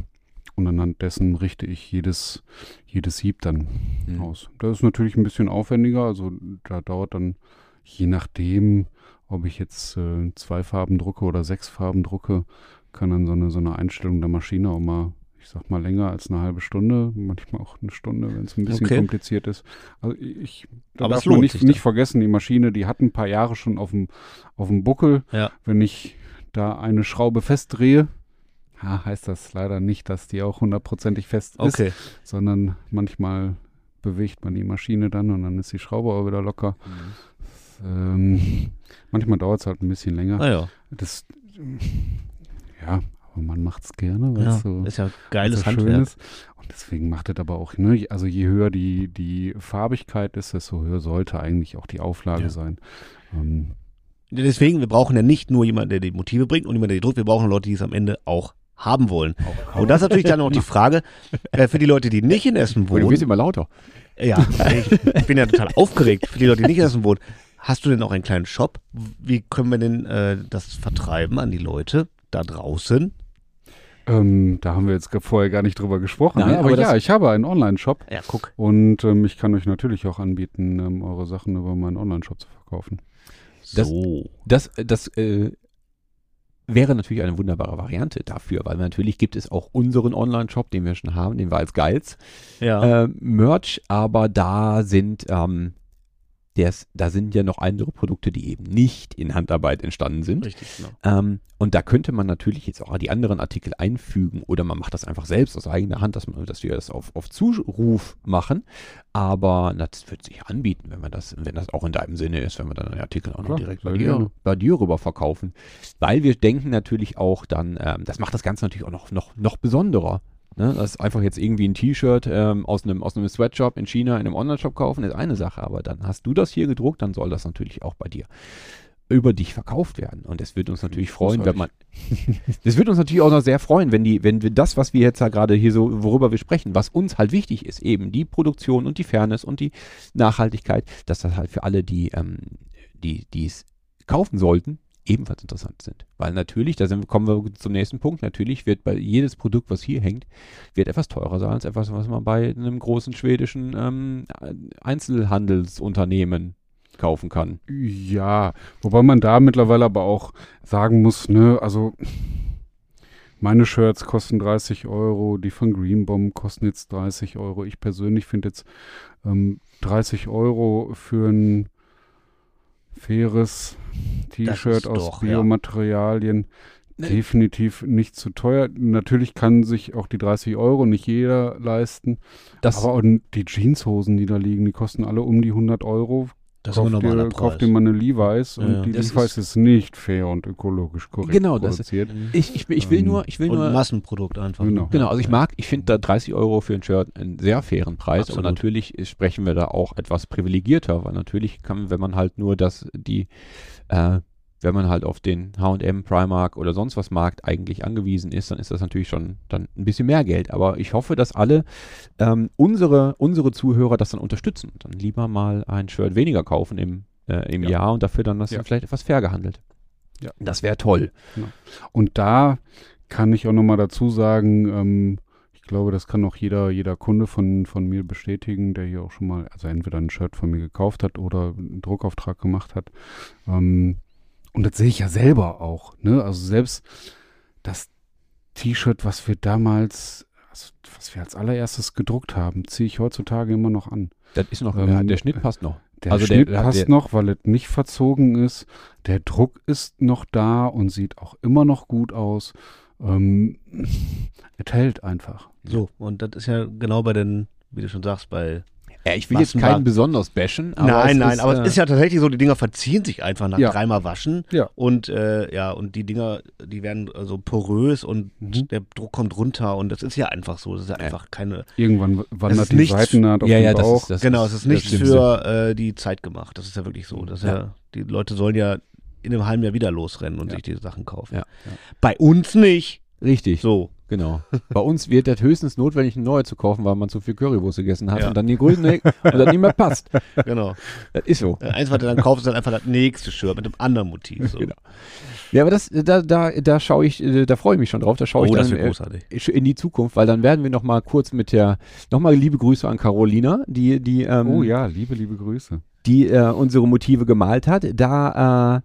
Und anhand dessen richte ich jedes, jedes Sieb dann Mhm. aus. Das ist natürlich ein bisschen aufwendiger, also da dauert dann je nachdem, ob ich jetzt äh, zwei Farben drucke oder sechs Farben drucke, kann dann so eine, so eine Einstellung der Maschine auch mal, ich sag mal, länger als eine halbe Stunde, manchmal auch eine Stunde, wenn es ein bisschen Okay. kompliziert ist. Also ich, da Aber darf man nicht, nicht vergessen, die Maschine, die hat ein paar Jahre schon auf dem, auf dem Buckel. Ja. Wenn ich da eine Schraube festdrehe, ja, heißt das leider nicht, dass die auch hundertprozentig fest ist Okay. sondern manchmal bewegt man die Maschine dann und dann ist die Schraube auch wieder locker. Ähm, manchmal dauert es halt ein bisschen länger. Naja, Das, ja, aber man macht es gerne, weil ja, es so, ist ja geiles so Handwerk. ist. Und deswegen macht es aber auch, ne, also je höher die, die Farbigkeit ist, desto höher sollte eigentlich auch die Auflage Ja. sein. Ähm, Deswegen, wir brauchen ja nicht nur jemanden, der die Motive bringt und jemanden, der die druckt, wir brauchen Leute, die es am Ende auch haben wollen. Und das ist natürlich dann auch die Frage, äh, für die Leute, die nicht in Essen Und du wohnen. wirst immer lauter. Ja, ich, bin ja total aufgeregt für die Leute, die nicht in Essen wohnen. Hast du denn auch einen kleinen Shop? Wie können wir denn äh, das vertreiben an die Leute da draußen? ähm, da haben wir jetzt vorher gar nicht drüber gesprochen. Nein, ne? aber, aber ja, ich habe einen Online-Shop Ja, guck. und ähm, ich kann euch natürlich auch anbieten, ähm, eure Sachen über meinen Online-Shop zu verkaufen. Das- So. Das, das äh, wäre natürlich eine wunderbare Variante dafür, weil natürlich gibt es auch unseren Online-Shop, den wir schon haben, den wir als Geiz. Ja. Äh, Merch, aber da sind, ähm, des, da sind ja noch andere Produkte, die eben nicht in Handarbeit entstanden sind. Richtig, genau. Ähm, und da könnte man natürlich jetzt auch die anderen Artikel einfügen oder man macht das einfach selbst aus eigener Hand, dass, man, dass wir das auf, auf Zuruf machen. Aber das wird sich anbieten, wenn man das, wenn das auch in deinem Sinne ist, wenn wir dann den Artikel auch noch Klar, direkt bei dir, bei dir rüber verkaufen. Weil wir denken natürlich auch dann, ähm, das macht das Ganze natürlich auch noch, noch, noch besonderer. Ne? Das ist einfach jetzt irgendwie ein T-Shirt ähm, aus einem aus einem Sweatshop in China in einem Online-Shop kaufen, ist eine Sache, aber dann hast du das hier gedruckt, dann soll das natürlich auch bei dir über dich verkauft werden. Und es wird uns natürlich freuen, wenn man. Das wird uns natürlich auch noch sehr freuen, wenn die, wenn wir das, was wir jetzt da gerade hier so, worüber wir sprechen, was uns halt wichtig ist, eben die Produktion und die Fairness und die Nachhaltigkeit, dass das halt für alle, die, ähm, die, die es kaufen sollten, ebenfalls interessant sind. Weil natürlich, da sind, kommen wir zum nächsten Punkt, natürlich wird bei jedes Produkt, was hier hängt, wird etwas teurer sein als etwas, was man bei einem großen schwedischen ähm, Einzelhandelsunternehmen kaufen kann. Ja, wobei man da mittlerweile aber auch sagen muss, ne, also meine Shirts kosten 30 Euro, die von Green Bomb kosten jetzt 30 Euro. Ich persönlich finde jetzt ähm, 30 Euro für ein faires T-Shirt aus doch, ja. Biomaterialien definitiv nicht zu teuer. Natürlich kann sich auch die 30 Euro nicht jeder leisten. Das, aber und die Jeanshosen, die da liegen, die kosten alle um die 100 Euro. Das ist ein Kauf normaler dir, Preis. kauf dir mal eine Levi's Ja, und die Das Levi's ist, nicht fair und ökologisch korrekt Genau, das ist- ich, ich, ich will Ähm, nur, ich will und nur, ein Massenprodukt einfach. Genau. Genau, also ich mag, ich finde da 30 Euro für ein Shirt einen sehr fairen Preis, Absolut. aber natürlich sprechen wir da auch etwas privilegierter, weil natürlich kann, wenn man halt nur das, die, äh, wenn man halt auf den H&M, Primark oder sonst was Markt eigentlich angewiesen ist, dann ist das natürlich schon dann ein bisschen mehr Geld. Aber ich hoffe, dass alle ähm, unsere, unsere Zuhörer das dann unterstützen dann lieber mal ein Shirt weniger kaufen im, äh, im Ja. Jahr und dafür dann das Ja. vielleicht etwas fair gehandelt. Ja. Das wäre toll. Und da kann ich auch nochmal dazu sagen, ähm, ich glaube, das kann auch jeder, jeder Kunde von, von mir bestätigen, der hier auch schon mal, also entweder ein Shirt von mir gekauft hat oder einen Druckauftrag gemacht hat. Ähm, und das sehe ich ja selber auch. Ne? Also selbst das T-Shirt, was wir damals, also was wir als allererstes gedruckt haben, ziehe ich heutzutage immer noch an. Das ist noch, Ähm, ja, der Schnitt passt noch. Der Also Schnitt der- passt der- noch, weil es nicht verzogen ist. Der Druck ist noch da und sieht auch immer noch gut aus. Ähm, es hält einfach. So, und das ist ja genau bei den, wie du schon sagst, bei. Ja, ich will jetzt keinen besonders bashen. Aber nein, es nein, ist, aber äh, es ist ja tatsächlich so, die Dinger verziehen sich einfach nach Ja. dreimal Waschen. Ja. Und äh, ja, und die Dinger, die werden so porös und Mhm. der Druck kommt runter und das ist ja einfach so. Das ist ja einfach keine. Irgendwann wandert die Seitennaht auf ja, den ja, das Bauch. ist, das genau, es ist nichts das für äh, die Zeit gemacht. Das ist ja wirklich so. Das ja. Ja. die Leute sollen ja in einem halben Jahr wieder losrennen und Ja. sich diese Sachen kaufen. Ja. Bei uns nicht. Richtig, So. Genau. Bei uns wird das höchstens notwendig, eine neue zu kaufen, weil man zu viel Currywurst gegessen hat Ja. und dann die grüne und dann nicht mehr passt. Genau. Das ist so. Äh, Eins, was du dann kaufst, ist dann einfach das nächste Shirt mit einem anderen Motiv. So. Genau. Ja, aber das, da, da, da schaue ich, äh, da freue ich mich schon drauf. Da schaue Oh, ich das dann wird äh, großartig. in die Zukunft, weil dann werden wir noch mal kurz mit der, noch mal liebe Grüße an Carolina, die, die, ähm, Oh ja, liebe, liebe Grüße. die äh, unsere Motive gemalt hat. Da äh,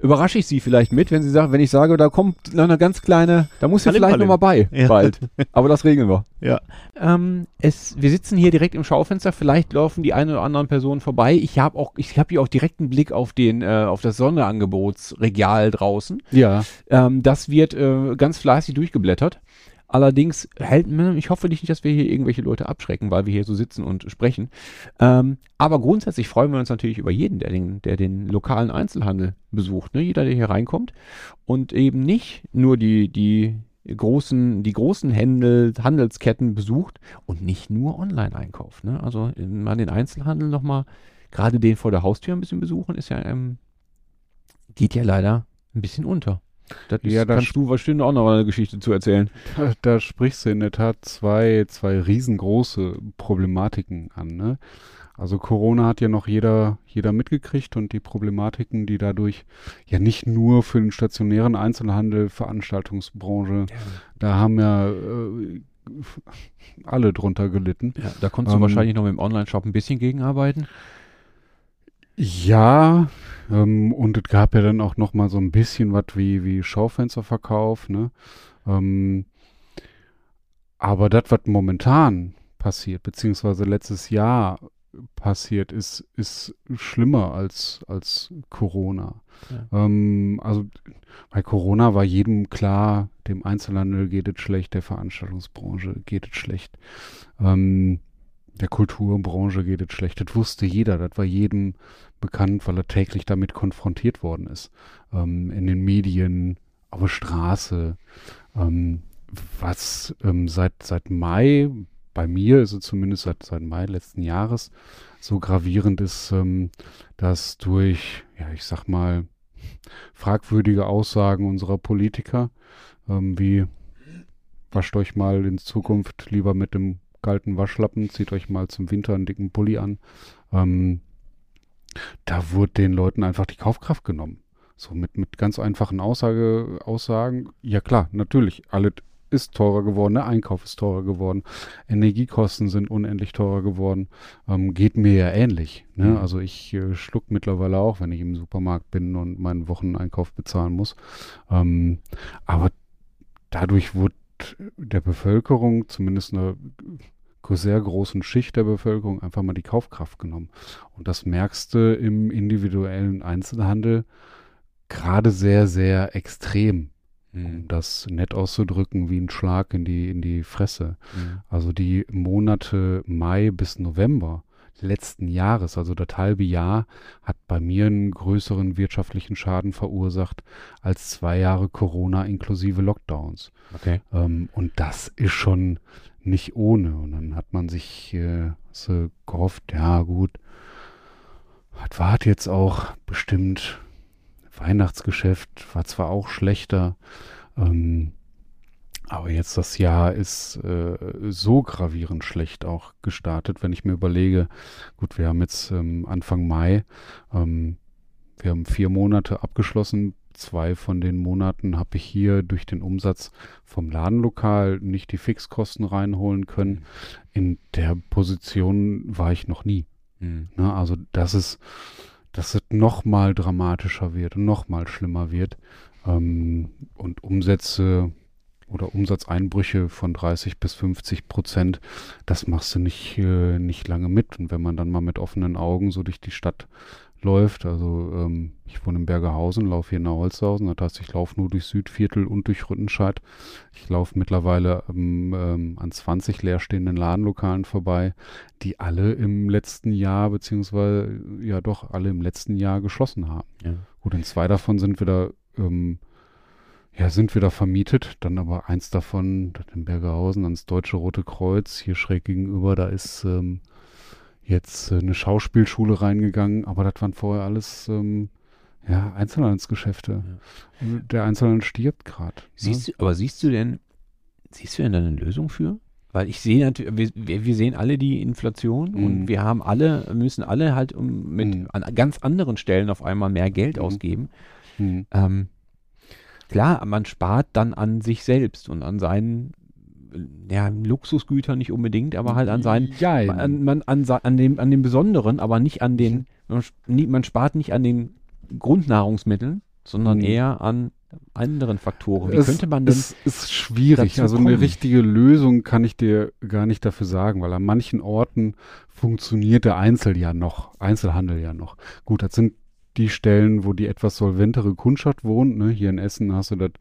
überrasche ich Sie vielleicht mit, wenn Sie sagen, wenn ich sage, da kommt noch eine ganz kleine, da muss ja Palim, vielleicht Palim. noch mal bei, Ja. bald. Aber das regeln wir. Ja. Ähm, es, wir sitzen hier direkt im Schaufenster. Vielleicht laufen die eine oder anderen Personen vorbei. Ich habe auch, ich habe hier auch direkt einen Blick auf den, äh, auf das Sonderangebotsregal draußen. Ja, Ähm, das wird äh, ganz fleißig durchgeblättert. Allerdings hält, ich hoffe nicht, dass wir hier irgendwelche Leute abschrecken, weil wir hier so sitzen und sprechen. Ähm, aber grundsätzlich freuen wir uns natürlich über jeden, der den, der den lokalen Einzelhandel besucht. Ne? Jeder, der hier reinkommt und eben nicht nur die, die großen, die großen Händel, Handelsketten besucht und nicht nur online einkauft. Ne? Also mal den Einzelhandel nochmal, gerade den vor der Haustür ein bisschen besuchen, ist ja, ähm, geht ja leider ein bisschen unter. Das Ja, das kannst du bestimmt auch noch eine Geschichte zu erzählen. da, da sprichst du in der Tat zwei, zwei riesengroße Problematiken an. Ne? Also Corona hat ja noch jeder, jeder mitgekriegt und die Problematiken, die dadurch ja nicht nur für den stationären Einzelhandel, Veranstaltungsbranche, da haben ja äh, alle drunter gelitten. Ja, da konntest du Ähm, wahrscheinlich noch mit dem Online-Shop ein bisschen gegenarbeiten. Ja, ähm, und es gab ja dann auch noch mal so ein bisschen was wie, wie Schaufensterverkauf, ne? Ähm, aber das, was momentan passiert, beziehungsweise letztes Jahr passiert, ist, ist schlimmer als, als Corona. Ähm, also bei Corona war jedem klar, dem Einzelhandel geht es schlecht, der Veranstaltungsbranche geht es schlecht. Ähm, der Kulturbranche geht es schlecht. Das wusste jeder, das war jedem bekannt, weil er täglich damit konfrontiert worden ist. Ähm, in den Medien, auf der Straße. Ähm, was ähm, seit, seit Mai, bei mir ist es zumindest seit, seit Mai letzten Jahres, so gravierend ist, ähm, dass durch, ja, ich sag mal, fragwürdige Aussagen unserer Politiker, ähm, wie wascht euch mal in Zukunft lieber mit dem kalten Waschlappen, zieht euch mal zum Winter einen dicken Pulli an. Ähm, da wurde den Leuten einfach die Kaufkraft genommen. So mit, mit ganz einfachen Aussage, Aussagen. Ja klar, natürlich, alles ist teurer geworden, der Einkauf ist teurer geworden, Energiekosten sind unendlich teurer geworden. Ähm, geht mir ja ähnlich. Ne? Mhm. Also ich äh, schluck mittlerweile auch, wenn ich im Supermarkt bin und meinen Wocheneinkauf bezahlen muss. Ähm, aber dadurch wurde der Bevölkerung, zumindest einer sehr großen Schicht der Bevölkerung, einfach mal die Kaufkraft genommen. Und das merkst du im individuellen Einzelhandel gerade sehr, sehr extrem, um das nett auszudrücken, wie ein Schlag in die, in die Fresse. Mhm. Also die Monate Mai bis November letzten Jahres, also das halbe Jahr, hat bei mir einen größeren wirtschaftlichen Schaden verursacht als zwei Jahre Corona inklusive Lockdowns. Okay. Ähm, und das ist schon nicht ohne. Und dann hat man sich äh, so gehofft, ja gut, das war jetzt auch bestimmt Weihnachtsgeschäft, war zwar auch schlechter, ähm, aber jetzt das Jahr ist äh, so gravierend schlecht auch gestartet, wenn ich mir überlege, gut, wir haben jetzt ähm, Anfang Mai, ähm, wir haben vier Monate abgeschlossen. Zwei von den Monaten habe ich hier durch den Umsatz vom Ladenlokal nicht die Fixkosten reinholen können. In der Position war ich noch nie. Mhm. Ne? Also, dass es, dass es noch mal dramatischer wird und noch mal schlimmer wird. Ähm, und Umsätze oder Umsatzeinbrüche von 30 bis 50 Prozent, das machst du nicht, äh, nicht lange mit. Und wenn man dann mal mit offenen Augen so durch die Stadt läuft, also ähm, ich wohne in Bergerhausen, laufe hier nach Holzhausen, das heißt, ich laufe nur durch Südviertel und durch Rüttenscheid. Ich laufe mittlerweile ähm, ähm, an 20 leerstehenden Ladenlokalen vorbei, die alle im letzten Jahr, beziehungsweise ja doch alle im letzten Jahr geschlossen haben. Ja. Gut, in zwei davon sind wieder, ähm, ja, sind wieder vermietet. Dann aber eins davon, in Bergerhausen, ans Deutsche Rote Kreuz, hier schräg gegenüber, da ist ähm, jetzt äh, eine Schauspielschule reingegangen, aber das waren vorher alles ähm, ja, Einzelhandelsgeschäfte. Der Einzelhandel stirbt gerade. Siehst du, aber siehst du denn, siehst du denn da eine Lösung für? Weil ich sehe natürlich, wir, wir wir sehen alle die Inflation Mhm. und wir haben alle, müssen alle halt um, mit Mhm. an ganz anderen Stellen auf einmal mehr Geld Mhm. ausgeben. Hm. Ähm, klar, man spart dann an sich selbst und an seinen ja, Luxusgütern nicht unbedingt, aber halt an seinen Ja, an, man, an, an, dem, an dem Besonderen, aber nicht an den, man, spart nicht an den Grundnahrungsmitteln, sondern Mhm. eher an anderen Faktoren. Wie es, könnte man denn Es ist schwierig. Also eine richtige Lösung kann ich dir gar nicht dafür sagen, weil an manchen Orten funktioniert der Einzel ja noch, Einzelhandel ja noch. Gut, das sind die Stellen, wo die etwas solventere Kundschaft wohnt. Ne? Hier in Essen hast du das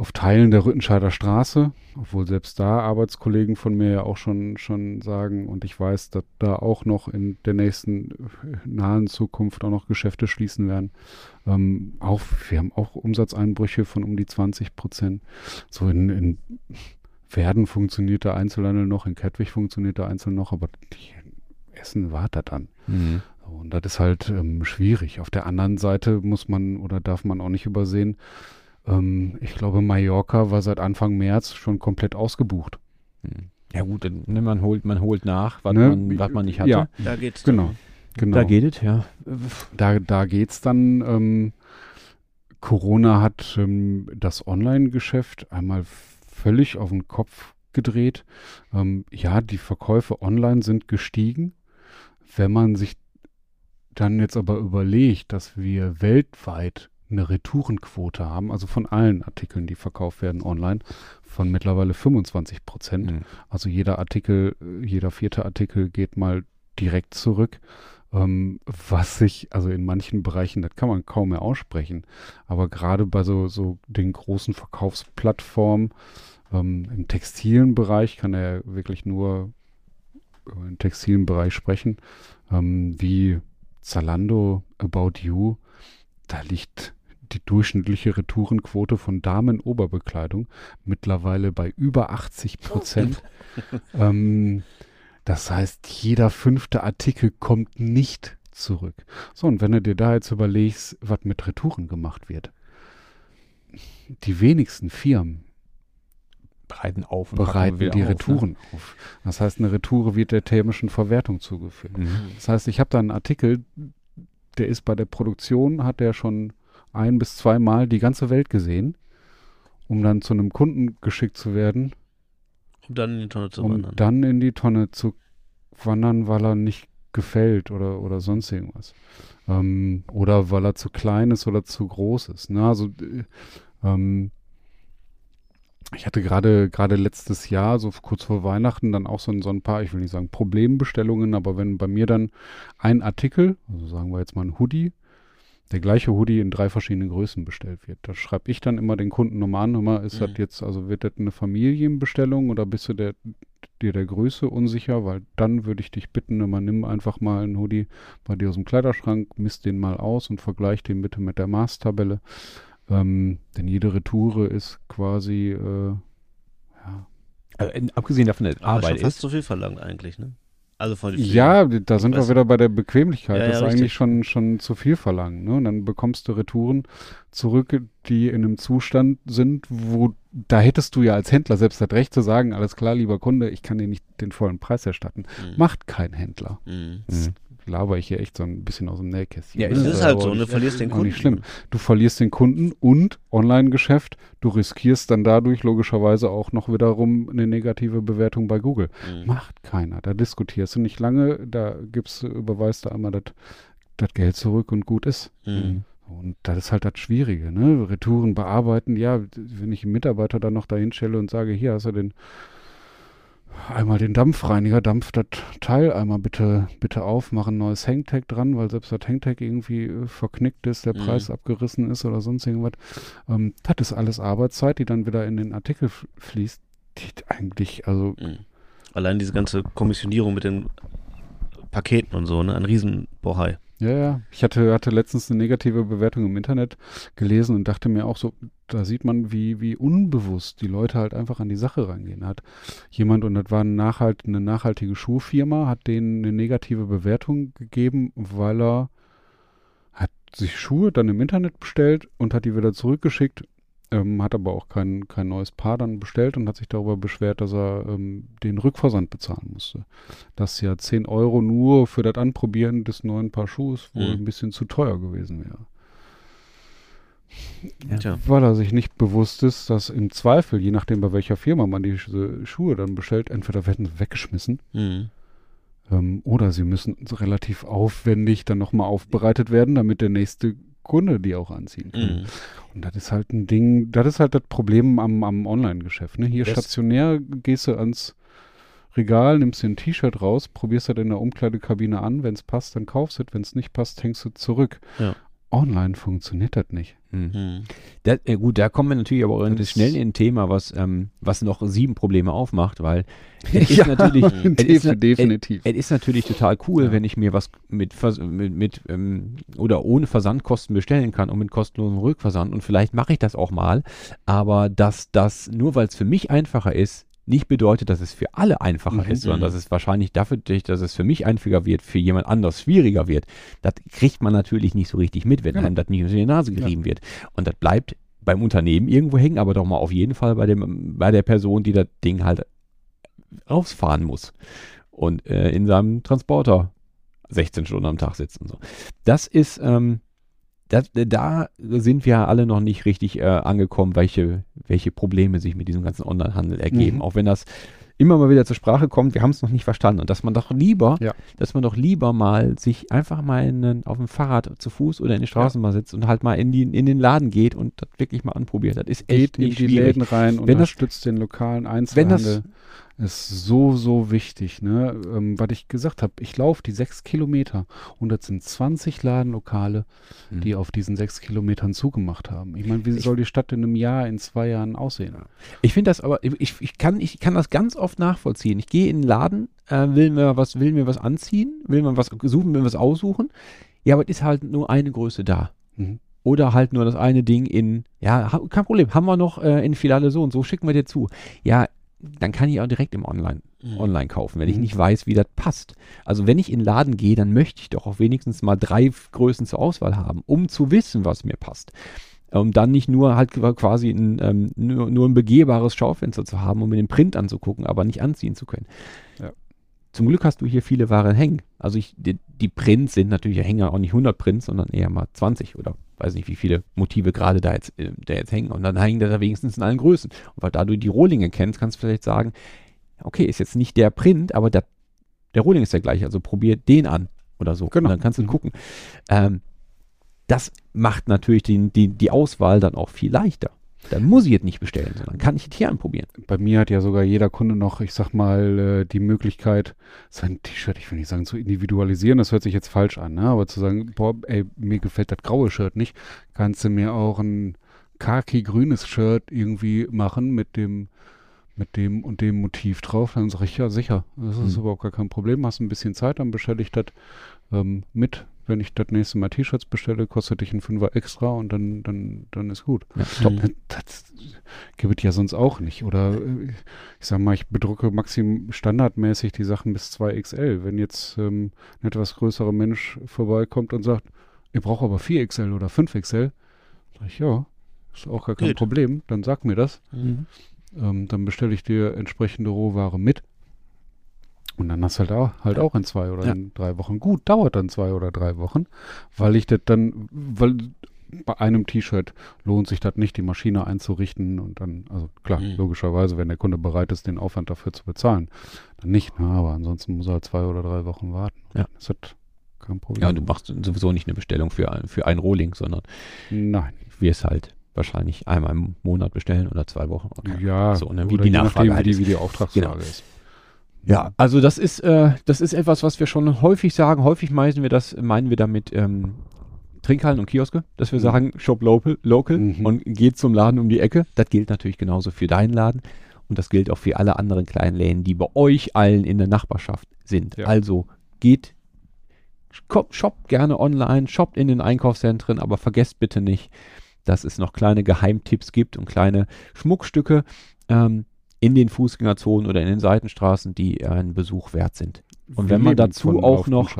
auf Teilen der Rüttenscheider Straße, obwohl selbst da Arbeitskollegen von mir ja auch schon, schon sagen und ich weiß, dass da auch noch in der nächsten äh, nahen Zukunft auch noch Geschäfte schließen werden. Ähm, auch, wir haben auch Umsatzeinbrüche von um die 20 Prozent. So in, in Werden funktioniert der Einzelhandel noch, in Kettwig funktioniert der Einzelhandel noch, aber die Essen wartet dann. Mhm. Und das ist halt ähm, schwierig. Auf der anderen Seite muss man oder darf man auch nicht übersehen, ähm, ich glaube, Mallorca war seit Anfang März schon komplett ausgebucht. Mhm. Ja gut, dann, ne, man holt, man holt nach, was, Ne? man, was man nicht hatte. Ja, Da geht's. genau. genau. Da geht es, ja. da, da geht's dann. Ähm, Corona hat ähm, das Online-Geschäft einmal völlig auf den Kopf gedreht. Ähm, ja, die Verkäufe online sind gestiegen. Wenn man sich dann jetzt aber überlegt, dass wir weltweit eine Retourenquote haben, also von allen Artikeln, die verkauft werden online, von mittlerweile 25 Prozent. Mhm. Also jeder Artikel, äh, jeder vierte Artikel geht mal direkt zurück. Ähm, was sich, also in manchen Bereichen, das kann man kaum mehr aussprechen, aber gerade bei so, so den großen Verkaufsplattformen ähm, im textilen Bereich kann er wirklich nur über den textilen Bereich sprechen, ähm, wie Zalando, About You, da liegt die durchschnittliche Retourenquote von Damenoberbekleidung mittlerweile bei über 80 Prozent. ähm, das heißt, jeder fünfte Artikel kommt nicht zurück. So, und wenn du dir da jetzt überlegst, was mit Retouren gemacht wird, die wenigsten Firmen Bereiten auf und bereiten wieder die auf, ne? Retouren auf. Das heißt, eine Retoure wird der thermischen Verwertung zugeführt. Mhm. Das heißt, ich habe da einen Artikel, der ist bei der Produktion, hat der schon ein bis zweimal die ganze Welt gesehen, um dann zu einem Kunden geschickt zu werden, Um dann in die Tonne zu um wandern. dann in die Tonne zu wandern, weil er nicht gefällt oder, oder sonst irgendwas. Ähm, oder weil er zu klein ist oder zu groß ist. Ne? Also, äh, ähm, ich hatte gerade gerade letztes Jahr, so kurz vor Weihnachten, dann auch so, ein- so ein paar, ich will nicht sagen Problembestellungen, aber wenn bei mir dann ein Artikel, also sagen wir jetzt mal ein Hoodie, der gleiche Hoodie in drei verschiedenen Größen bestellt wird. Da schreibe ich dann immer den Kunden nochmal an, hör mal, ist das Mhm. jetzt, also wird das eine Familienbestellung oder bist du der, dir der Größe unsicher? Weil dann würde ich dich bitten, mal, nimm einfach mal einen Hoodie bei dir aus dem Kleiderschrank, misst den mal aus und vergleich den bitte mit der Maßtabelle. Ähm, denn jede Retoure ist quasi, äh, ja, Also, in- abgesehen davon, dass Aber Arbeit schon fast ist. zu viel verlangt eigentlich, ne? Also von Ja, da sind wir wieder bei der Bequemlichkeit. Ja, das ja, ist eigentlich richtig. schon, schon zu viel verlangen. Ne? Und dann bekommst du Retouren zurück, die in einem Zustand sind, wo da hättest du ja als Händler selbst das Recht zu sagen, alles klar, lieber Kunde, ich kann dir nicht den vollen Preis erstatten. Mhm. Macht kein Händler. Mhm. Mhm. Laber ich hier echt so ein bisschen aus dem Nähkästchen. Ja, ne? Das ist aber halt so, ne? Du verlierst den Kunden. nicht schlimm. Du verlierst den Kunden und Online-Geschäft, du riskierst dann dadurch logischerweise auch noch wiederum eine negative Bewertung bei Google. Mhm. Macht keiner. Da diskutierst du nicht lange, da gibst überweist du einmal das das Geld zurück und gut ist. Mhm. Und das ist halt das Schwierige, ne? Retouren bearbeiten, ja, wenn ich einen Mitarbeiter dann noch dahin stelle und sage, hier hast du den einmal den Dampfreiniger, dampf das Teil einmal bitte, bitte auf, mach ein neues Hangtag dran, weil selbst das Hangtag irgendwie äh, verknickt ist, der Mhm. Preis abgerissen ist oder sonst irgendwas. Ähm, das ist alles Arbeitszeit, die dann wieder in den Artikel fließt, die eigentlich, also Mhm. Allein diese ganze Kommissionierung mit den Paketen und so, ne? Ein Riesenbohai. Ja, ja. Ich hatte, hatte letztens eine negative Bewertung im Internet gelesen und dachte mir auch so, da sieht man, wie, wie unbewusst die Leute halt einfach an die Sache rangehen. Hat jemand, und das war eine, nachhalt, eine nachhaltige Schuhfirma, hat denen eine negative Bewertung gegeben, weil er hat sich Schuhe dann im Internet bestellt und hat die wieder zurückgeschickt, ähm, hat aber auch kein, kein neues Paar dann bestellt und hat sich darüber beschwert, dass er ähm, den Rückversand bezahlen musste. Dass ja 10 Euro nur für das Anprobieren des neuen Paar Schuhs wohl Mhm. ein bisschen zu teuer gewesen wäre. Ja. Weil er sich nicht bewusst ist, dass im Zweifel, je nachdem bei welcher Firma man die Sch- Schuhe dann bestellt, entweder werden sie weggeschmissen Mhm. ähm, oder sie müssen relativ aufwendig dann nochmal aufbereitet werden, damit der nächste Kunde die auch anziehen kann. Mhm. Und das ist halt ein Ding, das ist halt das Problem am, am Online-Geschäft. Ne? Hier Das- stationär gehst du ans Regal, nimmst dir ein T-Shirt raus, probierst das in der Umkleidekabine an, wenn es passt, dann kaufst du es, wenn es nicht passt, hängst du zurück. Ja. Online funktioniert das nicht. Hm. Mhm. Da, äh, gut, da kommen wir natürlich aber auch in- Das- schnell in ein Thema, was, ähm, was noch sieben Probleme aufmacht, weil es ist natürlich, es ist, definitiv. Es ist natürlich total cool, Ja. wenn ich mir was mit, mit, mit ähm, oder ohne Versandkosten bestellen kann und mit kostenlosem Rückversand. Und vielleicht mache ich das auch mal, aber dass das nur weil es für mich einfacher ist, nicht bedeutet, dass es für alle einfacher Mhm. ist, sondern Mhm. dass es wahrscheinlich dafür, dass es für mich einfacher wird, für jemand anders schwieriger wird. Das kriegt man natürlich nicht so richtig mit, wenn Ja. einem das nicht unter die Nase Ja. gerieben wird. Und das bleibt beim Unternehmen irgendwo hängen, aber doch mal auf jeden Fall bei, dem, bei der Person, die das Ding halt rausfahren muss und äh, in seinem Transporter 16 Stunden am Tag sitzt und so. Das ist, ähm, das, da sind wir alle noch nicht richtig äh, angekommen, welche, welche Probleme sich mit diesem ganzen Onlinehandel ergeben. Mhm. Auch wenn das immer mal wieder zur Sprache kommt, wir haben es noch nicht verstanden. Und dass man doch lieber, Ja. dass man doch lieber mal sich einfach mal in, einen- auf dem Fahrrad zu Fuß oder in die Straßenbahn sitzt und halt mal in, die, in den Laden geht und das wirklich mal anprobiert. Das ist echt Geht in nicht die schwierig. Läden rein, Wenn das- unterstützt den lokalen Wenn Einzelhandel. das, ist so, so wichtig, ne? Ähm, was ich gesagt habe, ich laufe die sechs Kilometer und das sind 20 Ladenlokale, Mhm. die auf diesen sechs Kilometern zugemacht haben. Ich meine, wie Ich- soll die Stadt in einem Jahr, in zwei Jahren aussehen? Ich finde das aber, ich, ich, kann, ich kann das ganz oft nachvollziehen. Ich gehe in den Laden, äh, will, mir was, will mir was anziehen, will mir was suchen, will mir was aussuchen. Ja, aber es ist halt nur eine Größe da. Mhm. Oder halt nur das eine Ding in, ja, kein Problem, haben wir noch äh, in Filiale so und so, schicken wir dir zu. Ja, dann kann ich auch direkt im Online, Mhm. online kaufen, wenn ich Mhm. nicht weiß, wie das passt. Also wenn ich in den Laden gehe, dann möchte ich doch auch wenigstens mal drei Größen zur Auswahl haben, um zu wissen, was mir passt. Um dann nicht nur halt qua- quasi ein, ähm, nur, nur ein begehbares Schaufenster zu haben, um mir den Print anzugucken, aber nicht anziehen zu können. Ja. Zum Glück hast du hier viele Waren hängen. Also ich, die, die Prints sind natürlich, hängen ja auch nicht 100 Prints, sondern eher mal 20 oder weiß nicht, wie viele Motive gerade da jetzt, äh, da jetzt hängen. Und dann hängen da wenigstens in allen Größen. Und weil da du die Rohlinge kennst, kannst du vielleicht sagen, okay, ist jetzt nicht der Print, aber der, der Rohling ist der gleiche, also probier den an oder so. Genau. Und dann kannst du Mhm. gucken. Ähm, das macht natürlich die, die, die Auswahl dann auch viel leichter. Dann muss ich es nicht bestellen, sondern kann ich es hier anprobieren. Bei mir hat ja sogar jeder Kunde noch, ich sag mal, äh, die Möglichkeit, sein T-Shirt, ich will nicht sagen zu individualisieren, das hört sich jetzt falsch an, ne? aber zu sagen, boah, ey, mir gefällt das graue Shirt nicht, kannst du mir auch ein khaki-grünes Shirt irgendwie machen mit dem mit dem und dem Motiv drauf, dann sage ich, ja, sicher, das ist Hm. überhaupt gar kein Problem, hast ein bisschen Zeit, dann bestelle ich das ähm, mit. Wenn ich das nächste Mal T-Shirts bestelle, kostet dich ein Fünfer extra und dann, dann, dann ist gut. Ja, top. Mhm. Das gibt es ja sonst auch nicht. Oder äh, ich sag mal, ich bedrucke maxim standardmäßig die Sachen bis 2XL. Wenn jetzt ähm, ein etwas größerer Mensch vorbeikommt und sagt, ihr braucht aber 4XL oder 5XL, sag ich, ja, ist auch gar kein Geht. Problem, dann sag mir das. Mhm. Ähm, dann bestelle ich dir entsprechende Rohware mit. Und dann hast du halt auch, halt auch in zwei oder Ja. in drei Wochen. Gut, dauert dann zwei oder drei Wochen, weil ich das dann, weil bei einem T-Shirt lohnt sich das nicht, die Maschine einzurichten und dann, also klar, Mhm. logischerweise, wenn der Kunde bereit ist, den Aufwand dafür zu bezahlen, dann nicht, ne? aber ansonsten muss er halt zwei oder drei Wochen warten. Ja. Das ist kein Problem. Ja, du machst sowieso nicht eine Bestellung für, ein- für einen Rohling, sondern Nein. wirst halt wahrscheinlich einmal im Monat bestellen oder zwei Wochen. Okay. Ja, So, ne, wie oder die Nachfrage nachdem, halt wie, die, wie die Auftragslage Genau. ist. Ja, also das ist, äh, das ist etwas, was wir schon häufig sagen. Häufig meinen wir das, meinen wir damit ähm, Trinkhallen und Kioske, dass wir Mhm. sagen, Shop local, local Mhm. und geht zum Laden um die Ecke. Das gilt natürlich genauso für deinen Laden und das gilt auch für alle anderen kleinen Läden, die bei euch allen in der Nachbarschaft sind. Ja. Also geht, shop- shoppt gerne online, shoppt in den Einkaufszentren, aber vergesst bitte nicht, dass es noch kleine Geheimtipps gibt und kleine Schmuckstücke ähm, in den Fußgängerzonen oder in den Seitenstraßen, die einen Besuch wert sind. Und Wir wenn man dazu auch noch-.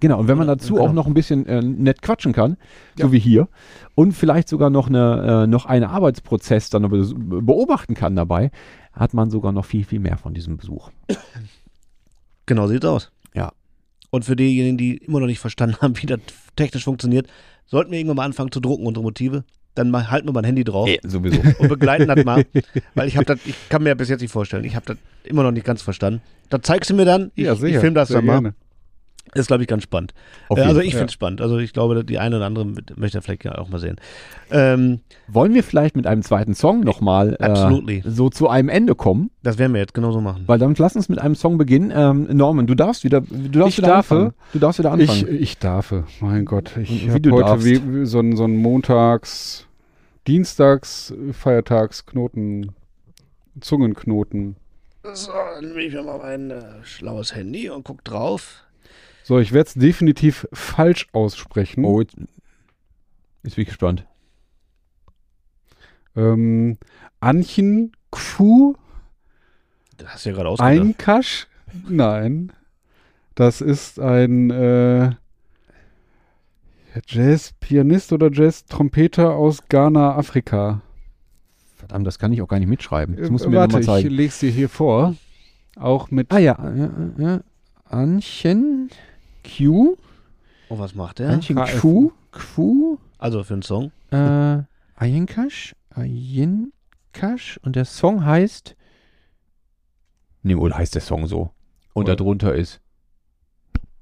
Genau, und wenn man dazu genau. auch noch ein bisschen äh, nett quatschen kann, Ja. so wie hier, und vielleicht sogar noch, eine, äh, noch einen Arbeitsprozess dann be beobachten kann dabei, hat man sogar noch viel, viel mehr von diesem Besuch. Genau sieht's aus. Ja. Und für diejenigen, die immer noch nicht verstanden haben, wie das technisch funktioniert, sollten wir irgendwann mal anfangen zu drucken, unsere Motive. Dann mal, halten wir mein Handy drauf Äh, sowieso. und begleiten das mal. Weil ich habe das, ich kann mir bis jetzt nicht vorstellen, ich habe das immer noch nicht ganz verstanden. Da zeigst du mir dann, ich, ich film das sehr dann mal. Ist, glaube ich, ganz spannend. Äh, also ich finde es spannend. Also ich glaube, die eine oder andere möchte er vielleicht ja auch mal sehen. Ähm, Wollen wir vielleicht mit einem zweiten Song nochmal äh, so zu einem Ende kommen? das werden wir jetzt genauso machen. Weil dann lass uns mit einem Song beginnen. Ähm, Norman, du darfst wieder, du darfst Ich wieder darf? anfangen. Du darfst wieder Ich, anfangen. ich darf. Mein Gott. Ich habe du heute darfst. wie, wie so ein, so ein Montags, Dienstags, Feiertags, Knoten, Zungenknoten. So, dann nehme ich mir mal mein äh, schlaues Handy und guck drauf. So, ich werde es definitiv falsch aussprechen. oh, jetzt, jetzt bin ich gespannt. Ähm, Anchen Kfu Das hast du ja gerade ausgedacht. Einkasch? Nein. Das ist ein äh, Jazz-Pianist oder Jazz-Trompeter aus Ghana, Afrika. Verdammt, das kann ich auch gar nicht mitschreiben. Das Äh, musst du mir Warte, ich zeigen. leg's dir hier vor. Auch mit Ah ja, ja, ja. Anchen Q. Und was macht er? Anchen KF. Q. Q. Also für einen Song. Äh, Ayenkash. Ayenkash. Und der Song heißt. Nee, oder heißt der Song so? Und Oder- darunter ist.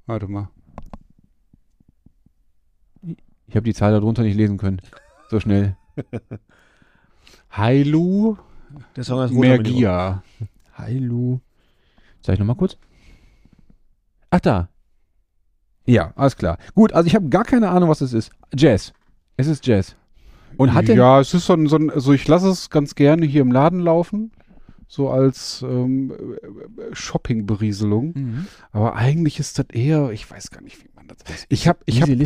Warte mal. Ich habe die Zahl darunter nicht lesen können. So schnell. Hailu Der Song heißt. Mergia. Hailu. Sag ich nochmal kurz? Ach, da. Ja, alles klar. Gut, also ich habe gar keine Ahnung, was es ist. Jazz. Es ist Jazz. Und hat denn. Ja, es ist so ein, so ein, also ich lasse es ganz gerne hier im Laden laufen. So als ähm, äh, Shopping-Berieselung. Mhm. Aber eigentlich ist das eher, ich weiß gar nicht, wie man das. Ich habe, ich habe,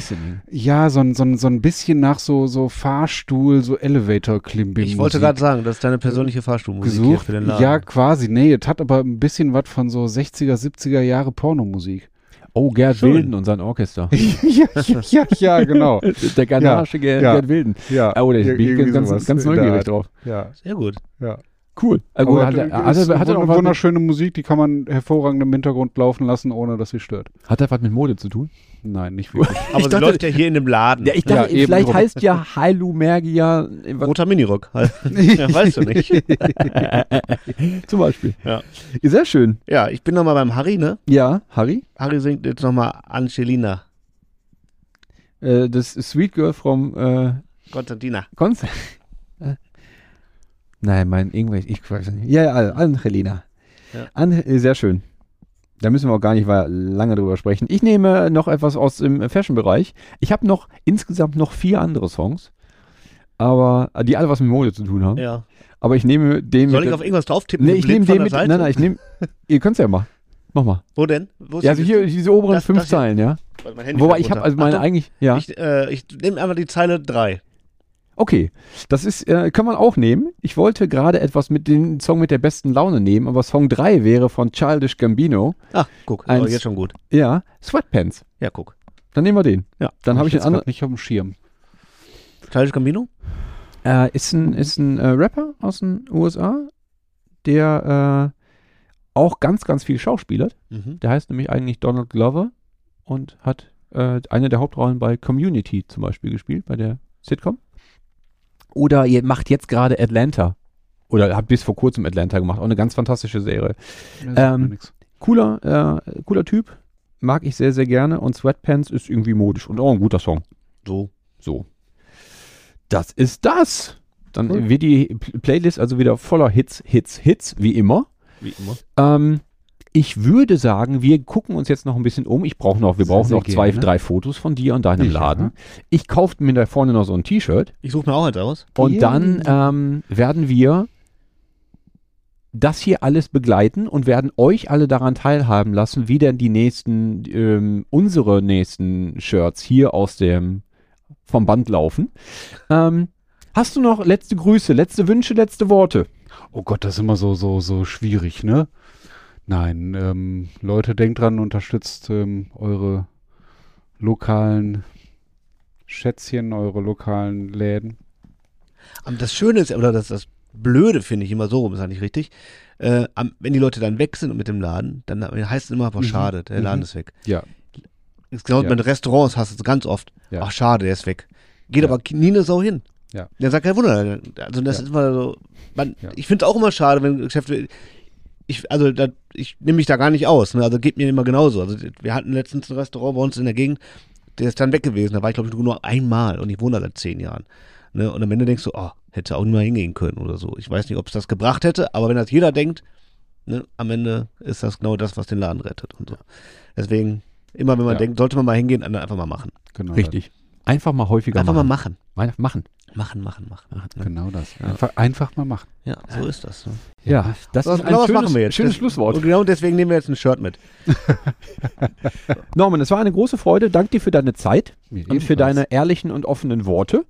ja, so ein, so ein, so ein bisschen nach so, so Fahrstuhl, so Elevator-Klimbim. Ich wollte gerade sagen, das ist deine persönliche Fahrstuhlmusik hier gesucht. für den Laden. Ja, quasi. Nee, es hat aber ein bisschen was von so 60er, 70er Jahre Pornomusik. Oh, Gerd Schön. Wilden und sein Orchester. ja, ja, ja, ja, genau. Der ghanaische Gerd, ja. Gerd Wilden. Ja, Oh, da bin ich ganz, ganz in der neugierig drauf. Ja, Sehr gut. ja. Cool. Also, Aber hat, er, hat, er, hat, er noch wun- was mit, wunderschöne Musik, die kann man hervorragend im Hintergrund laufen lassen, ohne dass sie stört. hat er was mit Mode zu tun? Nein, nicht wirklich. Aber sie dachte- läuft ja hier in dem Laden. Ja, ich dachte, Ja, vielleicht drum. heißt ja Hailu Mergia. äh, Roter Minirock. halt. ja, weißt du nicht. Zum Beispiel. Ja. Sehr schön. Ja, ich bin nochmal beim Harry, ne? Ja, Harry. Harry singt jetzt nochmal Angelina. Äh, das Sweet Girl from äh, Konstantina. Konz. Nein, mein irgendwelch, ich weiß nicht. Ja, ja, Angelina. Ja. An, äh, sehr schön. Da müssen wir auch gar nicht lange drüber sprechen. Ich nehme noch etwas aus dem Fashion-Bereich. Ich habe noch insgesamt noch vier andere Songs, aber äh, die alle was mit Mode zu tun haben. Ja. Aber ich nehme den Soll ich auf irgendwas drauf tippen? Nee, ich nehme den mit. Seite? Nein, nein, ich nehme. ihr könnt es ja mal. Mach mal. Wo denn? Wo ist Ja, also hier diese oberen Das- fünf das. Zeilen, ja. Warte, mein Handy Wobei ich habe also meine Achtung, eigentlich, ja. Ich, äh, ich nehme einfach die Zeile 3. Okay, das ist, äh, kann man auch nehmen. Ich wollte gerade etwas mit dem Song mit der besten Laune nehmen, aber Song 3 wäre von Childish Gambino. Ach, guck. Eins. Oh, jetzt schon gut. Ja, Sweatpants. Ja, guck. Dann nehmen wir den. Ja. Dann habe ich den jetzt anderen. grad nicht auf dem Schirm. Childish Gambino? Äh, ist ein, ist ein äh, Rapper aus den USA, der äh, auch ganz, ganz viel schauspielert. Mhm. Der heißt nämlich eigentlich Donald Glover und hat äh, eine der Hauptrollen bei Community zum Beispiel gespielt, bei der Sitcom. Oder ihr macht jetzt gerade Atlanta. Oder hat bis vor kurzem Atlanta gemacht. Auch eine ganz fantastische Serie. Ähm. Cooler, äh, cooler Typ. Mag ich sehr, sehr gerne. Und Sweatpants ist irgendwie modisch und auch ein guter Song. So. So. Das ist das. Dann Cool. wird die Playlist also wieder voller Hits, Hits, Hits, wie immer. Wie immer. Ähm, ich würde sagen, wir gucken uns jetzt noch ein bisschen um. Ich brauche noch, wir brauchen noch zwei, gerne. drei Fotos von dir und deinem Ja. Laden. Ich kaufe mir da vorne noch so ein T-Shirt Ich suche mir auch eins aus. und Ja. dann ähm, werden wir das hier alles begleiten und werden euch alle daran teilhaben lassen, wie denn die nächsten, ähm, unsere nächsten Shirts hier aus dem, vom Band laufen. Ähm, hast du noch letzte Grüße, letzte Wünsche, letzte Worte? Oh Gott, das ist immer so, so, so schwierig, ne? Nein, ähm, Leute, denkt dran, unterstützt ähm, eure lokalen Schätzchen, eure lokalen Läden. Aber das Schöne ist, oder das, das Blöde finde ich immer so rum, ist eigentlich richtig. Äh, am, wenn die Leute dann weg sind mit dem Laden, dann heißt es immer einfach Mhm. schade, der Laden Mhm. ist weg. Ja. Ist genau Ja. mit Restaurants hast du es ganz oft. Ja. Ach schade, der ist weg. Geht Ja. aber nie eine Sau hin. Ja. Der sagt kein Wunder. Also das ist immer so. Man. Ich finde es auch immer schade, wenn Geschäfte. Ich, also da, ich nehme mich da gar nicht aus. Ne? Also geht mir immer genauso. Also wir hatten letztens ein Restaurant bei uns in der Gegend, der ist dann weg gewesen. Da war ich, glaube ich, nur einmal und ich wohne da seit zehn Jahren. Ne? Und am Ende denkst du, oh, hätte auch nicht mal hingehen können oder so. Ich weiß nicht, ob es das gebracht hätte, aber wenn das jeder denkt, ne, am Ende ist das genau das, was den Laden rettet und so. Deswegen, immer wenn man Ja. denkt, sollte man mal hingehen, dann einfach mal machen. Genau Richtig. Einfach mal häufiger Einfach machen. mal machen. Mal machen. Machen, machen, machen. Ne? genau das. Einfach, einfach mal machen. Ja, so ist das. Ne? Ja, das Was- ist ein genau schönes, machen wir jetzt? schönes Schlusswort. Und genau deswegen nehmen wir jetzt ein Shirt mit. Norman, es war eine große Freude. Dank dir für deine Zeit Mir und für ebenfalls. deine ehrlichen und offenen Worte.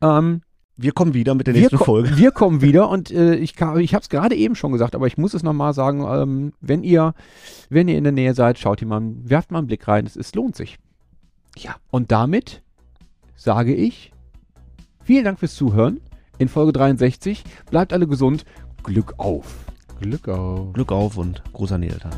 Ähm, Wir kommen wieder mit der nächsten ko- Folge. wir kommen wieder und äh, ich, ich habe es gerade eben schon gesagt, aber ich muss es nochmal sagen, ähm, wenn ihr, wenn ihr in der Nähe seid, schaut ihr mal, werft mal einen Blick rein, es, es lohnt sich. Ja, und damit sage ich, vielen Dank fürs Zuhören in Folge 63. Bleibt alle gesund. Glück auf. Glück auf. Glück auf und großer da.